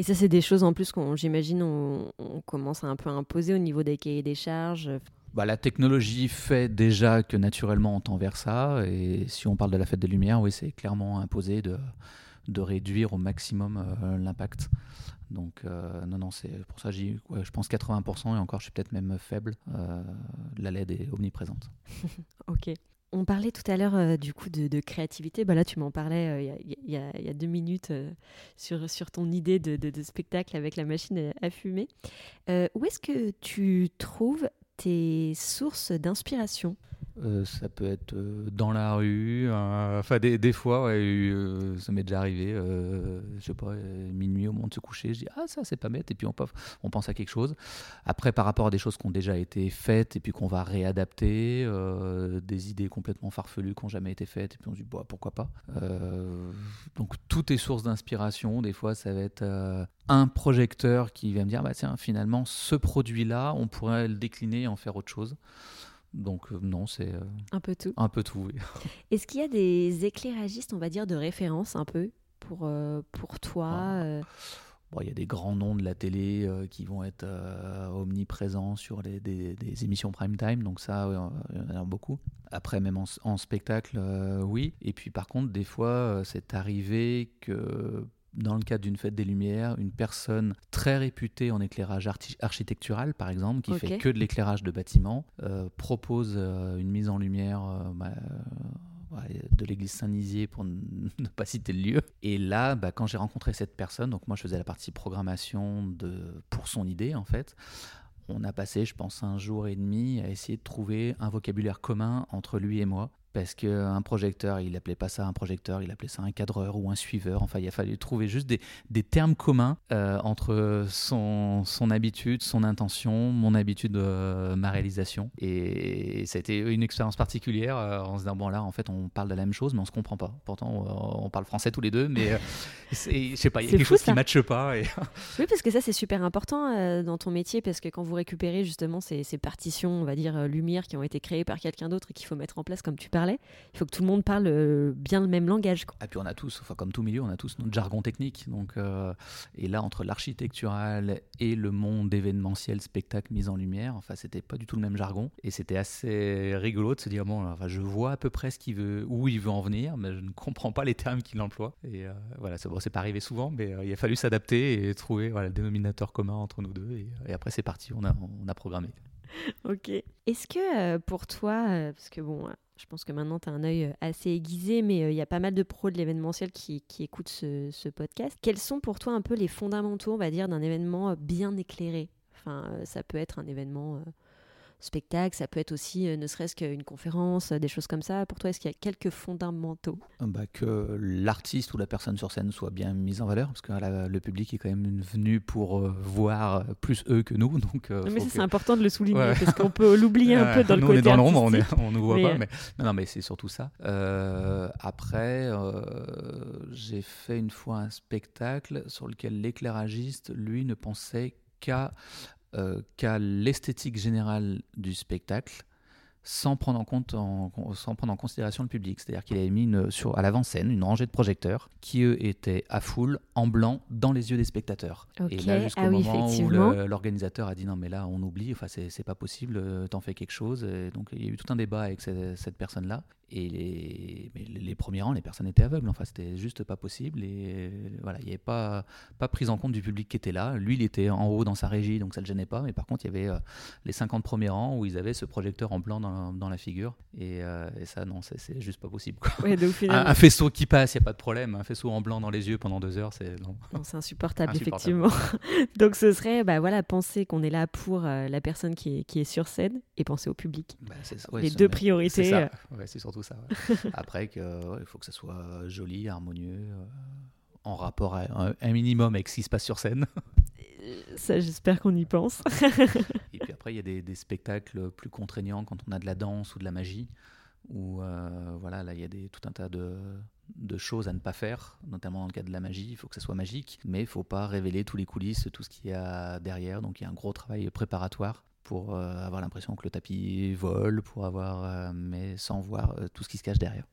Speaker 1: Et ça, c'est des choses en plus qu'on, j'imagine, on, commence à un peu imposer au niveau des cahiers des charges.
Speaker 2: Bah, la technologie fait déjà que naturellement on tend vers ça. Et si on parle de la fête des Lumières, oui, c'est clairement imposé de, de réduire au maximum euh, l'impact. Donc, euh, non, non, c'est pour ça que ouais, je pense 80% et encore, je suis peut-être même faible. Euh, la LED est omniprésente.
Speaker 1: ok. On parlait tout à l'heure euh, du coup de, créativité. Bah là, tu m'en parlais euh, il y, a deux minutes euh, sur, sur ton idée de, spectacle avec la machine à, fumer. où est-ce que tu trouves tes sources d'inspiration?
Speaker 2: Euh, ça peut être euh, dans la rue, euh, enfin des, fois, ça m'est déjà arrivé, je sais pas, minuit au moment de se coucher, je dis ah ça c'est pas bête, et puis on, on pense à quelque chose. Après par rapport à des choses qui ont déjà été faites et puis qu'on va réadapter, des idées complètement farfelues qui n'ont jamais été faites, et puis on se dit bah, pourquoi pas. donc tout est source d'inspiration, des fois ça va être un projecteur qui va me dire bah tiens finalement ce produit là on pourrait le décliner et en faire autre chose. Donc euh, non, c'est euh,
Speaker 1: un peu tout.
Speaker 2: Un peu tout. Oui.
Speaker 1: Est-ce qu'il y a des éclairagistes, on va dire, de référence un peu pour euh, pour toi ah.
Speaker 2: Bon, il y a des grands noms de la télé qui vont être omniprésents sur les, des, émissions prime time, donc ça, il y en a beaucoup. Après, même en, spectacle, oui. Et puis par contre, des fois, c'est arrivé que dans le cadre d'une fête des Lumières, une personne très réputée en éclairage architectural, par exemple, qui fait que de l'éclairage de bâtiments, euh, propose euh, une mise en lumière euh, bah, de l'église Saint-Nizier pour ne pas citer le lieu. Et là, bah, quand j'ai rencontré cette personne, donc moi je faisais la partie programmation de, pour son idée en fait, on a passé, je pense, un jour et demi à essayer de trouver un vocabulaire commun entre lui et moi parce qu'un projecteur, il appelait pas ça un projecteur, il appelait ça un cadreur ou un suiveur. Enfin, il a fallu trouver juste des, des termes communs euh, entre son, son, habitude, son intention, mon habitude, euh, ma réalisation. Et ça a été une expérience particulière euh, en se disant, bon là, en fait, on parle de la même chose, mais on se comprend pas. Pourtant, on parle français tous les deux, mais je sais pas, il y a quelque chose qui ne matche pas. Et...
Speaker 1: oui, parce que ça, c'est super important dans ton métier, parce que quand vous récupérez justement ces, ces partitions, on va dire, lumière, qui ont été créées par quelqu'un d'autre et qu'il faut mettre en place comme tu parles, il faut que tout le monde parle euh, bien le même langage.
Speaker 2: Et puis on a tous, enfin comme tout milieu, on a tous notre jargon technique. Donc, euh, et là, entre l'architectural et le monde événementiel, spectacle, mise en lumière, enfin, c'était pas du tout le même jargon. Et c'était assez rigolo de se dire, bon, enfin, je vois à peu près ce qu'il veut, où il veut en venir, mais je ne comprends pas les termes qu'il emploie. Et euh, voilà, c'est bon, pas arrivé souvent, mais il a fallu s'adapter et trouver voilà, le dénominateur commun entre nous deux. Et, après, c'est parti, on a, on a programmé.
Speaker 1: Ok. Est-ce que pour toi, parce que bon, je pense que maintenant, tu as un œil euh, assez aiguisé, mais euh, il y a pas mal de pros de l'événementiel qui, écoutent ce, podcast. Quels sont pour toi un peu les fondamentaux, on va dire, d'un événement euh, bien éclairé? Enfin, ça peut être un événement spectacle, ça peut être aussi euh, ne serait-ce qu'une conférence, euh, des choses comme ça. Pour toi, est-ce qu'il y a quelques fondamentaux?
Speaker 2: Bah, Que l'artiste ou la personne sur scène soit bien mise en valeur, parce que le public est quand même venu pour euh, voir plus eux que nous. Donc,
Speaker 1: mais c'est important de le souligner, parce qu'on peut l'oublier un peu dans le côté
Speaker 2: on est dans l'ombre, on ne nous voit pas. Mais, non, non, mais c'est surtout ça. après, j'ai fait une fois un spectacle sur lequel l'éclairagiste, lui, ne pensait qu'à euh, qu'à l'esthétique générale du spectacle, sans prendre en compte sans prendre en considération le public. C'est-à-dire qu'il avait mis sur, à l'avant-scène une rangée de projecteurs qui eux étaient à full en blanc dans les yeux des spectateurs.
Speaker 1: Et
Speaker 2: là jusqu'au
Speaker 1: ah
Speaker 2: moment où l'organisateur a dit non mais là on oublie, enfin c'est pas possible, euh, t'en fais quelque chose. donc il y a eu tout un débat avec cette, cette personne-là. Et les, les, premiers rangs, les personnes étaient aveugles. Enfin, c'était juste pas possible. Et voilà, il n'y avait pas, pas prise en compte du public qui était là. Lui, il était en haut dans sa régie, donc ça ne le gênait pas. Mais par contre, il y avait euh, les 50 premiers rangs où ils avaient ce projecteur en blanc dans, dans la figure. Et, euh, et ça, non, c'est juste pas possible. un, faisceau qui passe, il n'y a pas de problème. Un faisceau en blanc dans les yeux pendant deux heures, c'est
Speaker 1: insupportable, effectivement. donc ce serait bah, voilà, penser qu'on est là pour euh, la personne qui est, qui est sur scène et penser au public. Bah, les deux priorités.
Speaker 2: C'est surtout ça. Après, il faut que ça soit joli, harmonieux, euh, en rapport à un, minimum avec ce qui se passe sur scène.
Speaker 1: Ça, j'espère qu'on y pense.
Speaker 2: et puis après, il y a des, spectacles plus contraignants quand on a de la danse ou de la magie, où euh, voilà, là, il y a des, tout un tas de, de choses à ne pas faire, notamment dans le cas de la magie. Il faut que ça soit magique, mais il ne faut pas révéler tous les coulisses, tout ce qu'il y a derrière. Donc il y a un gros travail préparatoire pour euh, avoir l'impression que le tapis vole, pour avoir, euh, mais sans voir euh, tout ce qui se cache derrière.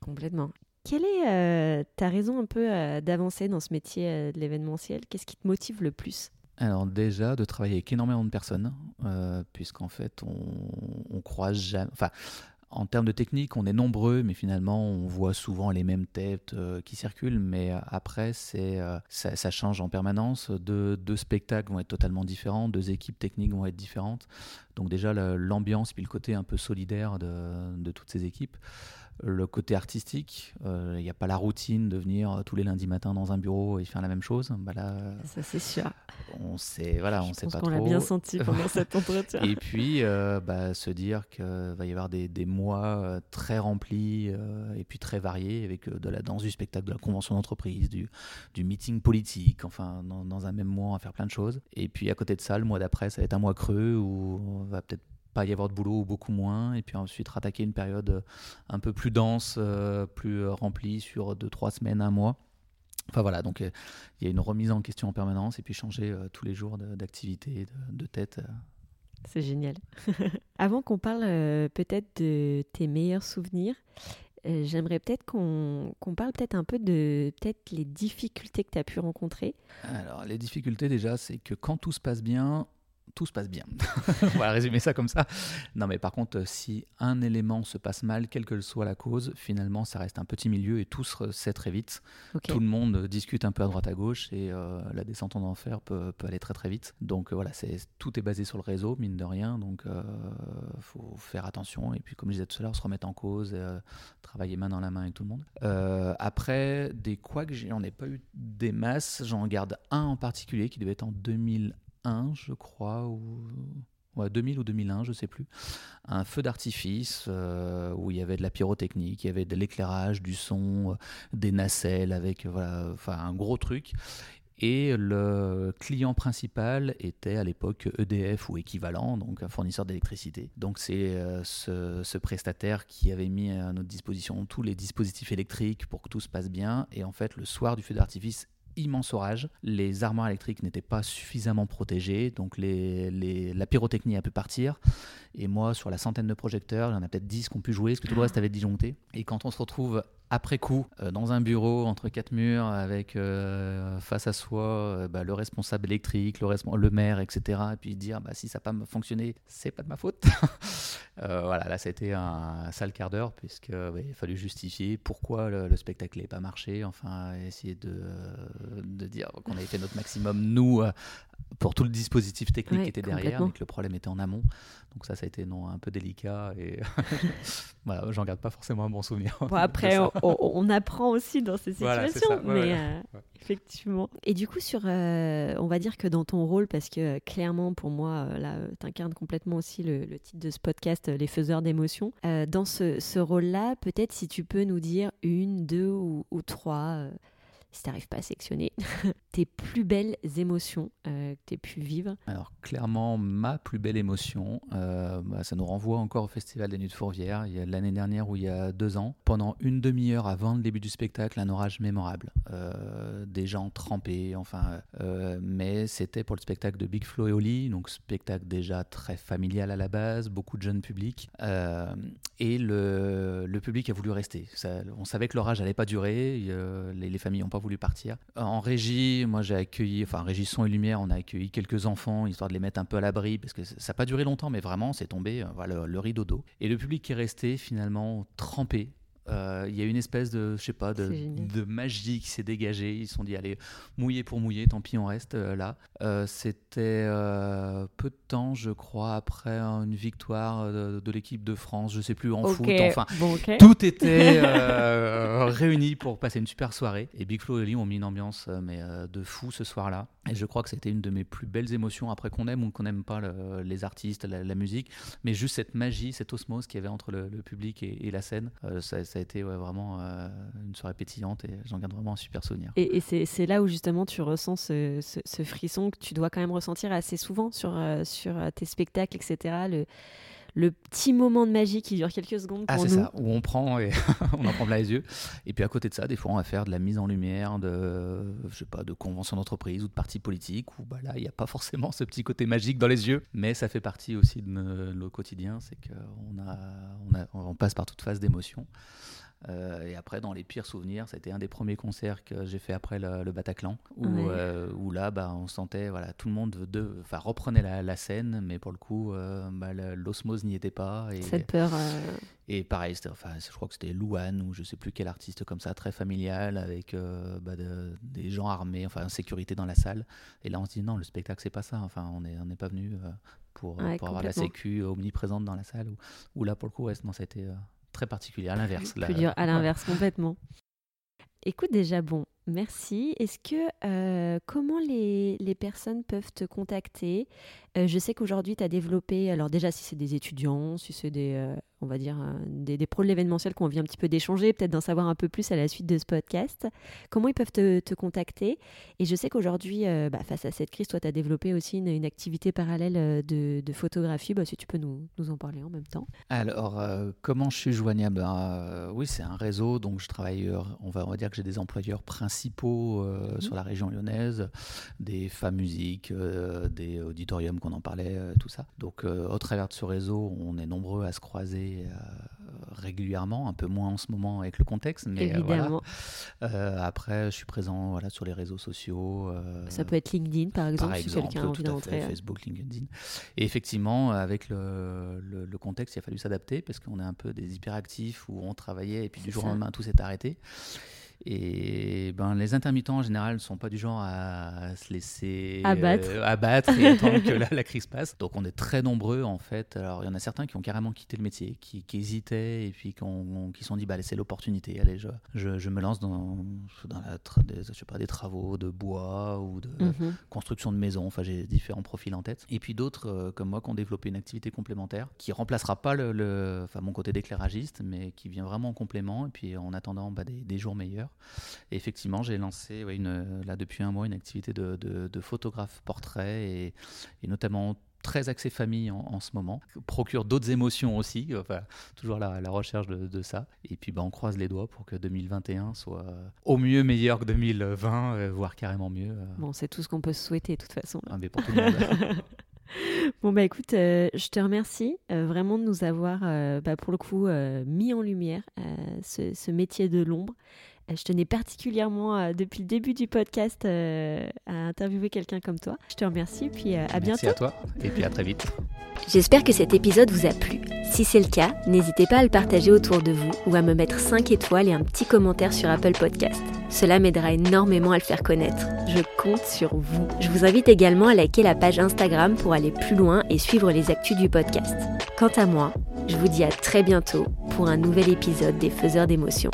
Speaker 1: Complètement. Quelle est ta raison un peu d'avancer dans ce métier de l'événementiel? Qu'est-ce qui te motive le plus?
Speaker 2: Alors déjà de travailler avec énormément de personnes, puisqu'en fait on, on croise jamais. Enfin, en termes de technique, on est nombreux, mais finalement, on voit souvent les mêmes têtes euh, qui circulent. Mais euh, après, c'est, euh, ça, change en permanence. Deux, spectacles vont être totalement différents, deux équipes techniques vont être différentes. Donc déjà, l'ambiance, puis le côté un peu solidaire de toutes ces équipes le côté artistique. Il euh, n'y a pas la routine de venir euh, tous les lundis matins dans un bureau et faire la même chose. Bah là,
Speaker 1: ça c'est sûr.
Speaker 2: On sait, voilà, on sait pas trop.
Speaker 1: On l'a bien senti pendant cet entretien.
Speaker 2: Et puis, euh, bah, se dire qu'il va y avoir des, des mois très remplis et puis très variés avec de la danse, du spectacle, de la convention d'entreprise, du, du meeting politique, enfin, dans, dans un même mois, on va faire plein de choses. Et puis, à côté de ça, le mois d'après, ça va être un mois creux où on va peut-être pas y avoir de boulot ou beaucoup moins, et puis ensuite rattaquer une période euh, un peu plus dense, euh, plus euh, remplie sur deux, trois semaines, un mois. Enfin voilà, donc il y a une remise en question en permanence et puis changer tous les jours d'activité, de, tête.
Speaker 1: C'est génial. Avant qu'on parle peut-être de tes meilleurs souvenirs, j'aimerais peut-être qu'on parle peut-être un peu de peut-être les difficultés que tu as pu rencontrer.
Speaker 2: Alors les difficultés déjà, c'est que quand tout se passe bien, tout se passe bien. On va résumer ça comme ça. Non, mais par contre, si un élément se passe mal, quelle que soit la cause, finalement, ça reste un petit milieu et tout se sait très vite. Tout le monde discute un peu à droite à gauche et euh, la descente en enfer peut, peut, aller très très vite. Donc euh, voilà, c'est tout est basé sur le réseau, mine de rien. Donc il euh, faut faire attention. Et puis, comme je disais tout à l'heure, se remettre en cause, et, travailler main dans la main avec tout le monde. après, des quoi que j'en ai pas eu des masses, j'en garde un en particulier qui devait être en 2001 je crois, ou ouais, 2000 ou 2001, je sais plus, un feu d'artifice euh, où il y avait de la pyrotechnique, il y avait de l'éclairage, du son, euh, des nacelles avec voilà, enfin un gros truc. Et le client principal était à l'époque EDF ou équivalent, donc un fournisseur d'électricité. Donc c'est euh, ce, ce, prestataire qui avait mis à notre disposition tous les dispositifs électriques pour que tout se passe bien. Et en fait, le soir du feu d'artifice, immense orage. Les armoires électriques n'étaient pas suffisamment protégées, donc la pyrotechnie a pu partir. Et moi, sur la centaine de projecteurs, il y en a peut-être 10 qui ont pu jouer, parce que tout le reste avait disjoncté. Et quand on se retrouve après coup, euh, dans un bureau entre quatre murs, avec euh, face à soi euh, bah, le responsable électrique, le, le, maire, etc. Et puis dire bah, si ça n'a pas fonctionné, c'est pas de ma faute. voilà, là, c'était un sale quart d'heure, puisqu'il il fallu justifier pourquoi le, spectacle n'avait pas marché. Enfin, essayer de, de dire qu'on avait fait notre maximum, nous, pour tout le dispositif technique qui était derrière, mais que le problème était en amont. Donc ça, ça a été non, un peu délicat et voilà, j'en garde pas forcément un bon souvenir.
Speaker 1: Bon, après, on, apprend aussi dans ces situations, mais euh, effectivement. Et du coup, sur, euh, on va dire que dans ton rôle, parce que clairement pour moi, euh, là, tu incarnes complètement aussi le, titre de ce podcast, Les faiseurs d'émotions. dans ce, ce rôle-là, peut-être si tu peux nous dire une, deux ou, ou trois si tu n'arrives pas à sectionner, tes plus belles émotions que tu aies pu vivre
Speaker 2: Alors clairement, ma plus belle émotion, bah, ça nous renvoie encore au Festival des Nuits de Fourvière, l'année dernière ou il y a deux ans, pendant une demi-heure avant le début du spectacle, un orage mémorable. des gens trempés, enfin, mais c'était pour le spectacle de Big Flo et Oli, donc spectacle déjà très familial à la base, beaucoup de jeunes publics, et le, le, public a voulu rester. On savait que l'orage n'allait pas durer, les, les, familles n'ont pas voulu partir. En régie, moi j'ai accueilli, enfin régie son et lumière, on a accueilli quelques enfants histoire de les mettre un peu à l'abri parce que ça n'a pas duré longtemps, mais vraiment c'est tombé euh, voilà, le rideau d'eau. Et le public est resté finalement trempé euh, il y a une espèce de, je sais pas, de, de magie qui s'est dégagée. Ils se sont dit, allez, mouiller pour mouiller, tant pis, on reste euh, là. Euh, c'était peu de temps, je crois, après une victoire de, l'équipe de France, je sais plus, en foot. Enfin, tout était réuni pour passer une super soirée. Et Big Flo et Lee ont mis une ambiance mais, de fou ce soir-là. Et je crois que c'était une de mes plus belles émotions, après qu'on aime ou qu'on n'aime pas les artistes, la, musique, mais juste cette magie, cette osmose qu'il y avait entre le, public et, la scène, ça ça a été vraiment euh, une soirée pétillante et j'en garde vraiment un super souvenir.
Speaker 1: Et, c'est là où justement tu ressens ce, frisson que tu dois quand même ressentir assez souvent sur, euh, sur euh, tes spectacles, etc. le petit moment de magie qui dure quelques secondes
Speaker 2: ah,
Speaker 1: pour
Speaker 2: ah, c'est ça, où on prend et on en prend plein les yeux. Et puis à côté de ça, des fois, on va faire de la mise en lumière de, je sais pas, de conventions d'entreprise ou de partis politiques où bah, là, il n'y a pas forcément ce petit côté magique dans les yeux, mais ça fait partie aussi de nos, quotidien, c'est qu'on a, on, a, on passe par toute phase d'émotion. Euh, et après, dans les pires souvenirs, c'était un des premiers concerts que j'ai fait après le, Bataclan, où, euh, où, là, bah, on sentait, voilà, tout le monde de, reprenait la, scène, mais pour le coup, euh, bah, l'osmose n'y était pas. Et,
Speaker 1: Cette peur.
Speaker 2: Et pareil, enfin, je crois que c'était Louane ou je sais plus quel artiste comme ça, très familial, avec bah, des gens armés, enfin, sécurité dans la salle. Et là, on se dit non, le spectacle, c'est pas ça. Enfin, on n'est on pas venu pour, pour avoir la sécu omniprésente dans la salle. Ou, là, pour le coup, ouais, non, ça a été très particulier, à l'inverse.
Speaker 1: à l'inverse, complètement. Écoute, déjà, bon, merci. Est-ce que, euh, comment les, les, personnes peuvent te contacter? Euh, Je sais qu'aujourd'hui, tu as développé, alors déjà, si c'est des étudiants, si c'est des, euh, on va dire, des, des, pros de l'événementiel qu'on vient un petit peu d'échanger, peut-être d'en savoir un peu plus à la suite de ce podcast. Comment ils peuvent te, te contacter? Et je sais qu'aujourd'hui, bah, face à cette crise, toi, tu as développé aussi une, une activité parallèle de, de photographie. Bah, si tu peux nous, nous, en parler en même temps.
Speaker 2: Alors, comment je suis joignable? Ben, Oui, c'est un réseau, donc je travaille, on va, on va dire que j'ai des employeurs principaux mhm. sur la région lyonnaise, des femmes musiques, des auditoriums qu'on en parlait, tout ça. Donc, au travers de ce réseau, on est nombreux à se croiser euh, régulièrement, un peu moins en ce moment avec le contexte, mais euh, voilà. Euh, après, je suis présent voilà, sur les réseaux sociaux.
Speaker 1: Ça peut être LinkedIn, par exemple, si quelqu'un a envie d'entrer.
Speaker 2: Facebook, LinkedIn. Et effectivement, avec le, le, contexte, il a fallu s'adapter parce qu'on est un peu des hyperactifs où on travaillait et puis du jour au lendemain, tout s'est arrêté. Et ben, les intermittents en général ne sont pas du genre à se laisser
Speaker 1: abattre,
Speaker 2: euh, abattre et attendre que la, la, crise passe. Donc on est très nombreux en fait. Alors il y en a certains qui ont carrément quitté le métier, qui, qui hésitaient et puis qui, qui sont dit bah c'est l'opportunité. Allez, je, je, je, me lance dans, dans la des, je sais pas, des travaux de bois ou de mhm. construction de maisons. Enfin j'ai différents profils en tête. Et puis d'autres euh, comme moi qui ont développé une activité complémentaire qui remplacera pas le, enfin, mon côté d'éclairagiste, mais qui vient vraiment en complément. Et puis en attendant bah, des, des jours meilleurs. Et effectivement, j'ai lancé une, là depuis un mois une activité de, de, photographe portrait et, et notamment très axé famille en, ce moment, procure d'autres émotions aussi, enfin, toujours la, la recherche de, ça. Et puis bah, on croise les doigts pour que 2021 soit au mieux meilleur que 2020, euh, voire carrément mieux. Euh.
Speaker 1: Bon, c'est tout ce qu'on peut souhaiter de toute façon.
Speaker 2: Ah, mais pour tout le monde.
Speaker 1: Bon bah écoute, euh, je te remercie vraiment de nous avoir, bah, pour le coup, mis en lumière ce, ce, métier de l'ombre je tenais particulièrement, euh, depuis le début du podcast, euh, à interviewer quelqu'un comme toi. Je te remercie, puis euh, à bientôt.
Speaker 2: Merci à toi, et puis à très vite.
Speaker 1: J'espère que cet épisode vous a plu. Si c'est le cas, n'hésitez pas à le partager autour de vous ou à me mettre 5 étoiles et un petit commentaire sur Apple Podcast. Cela m'aidera énormément à le faire connaître. Je compte sur vous. Je vous invite également à liker la page Instagram pour aller plus loin et suivre les actus du podcast. Quant à moi, je vous dis à très bientôt pour un nouvel épisode des Faiseurs d'émotions.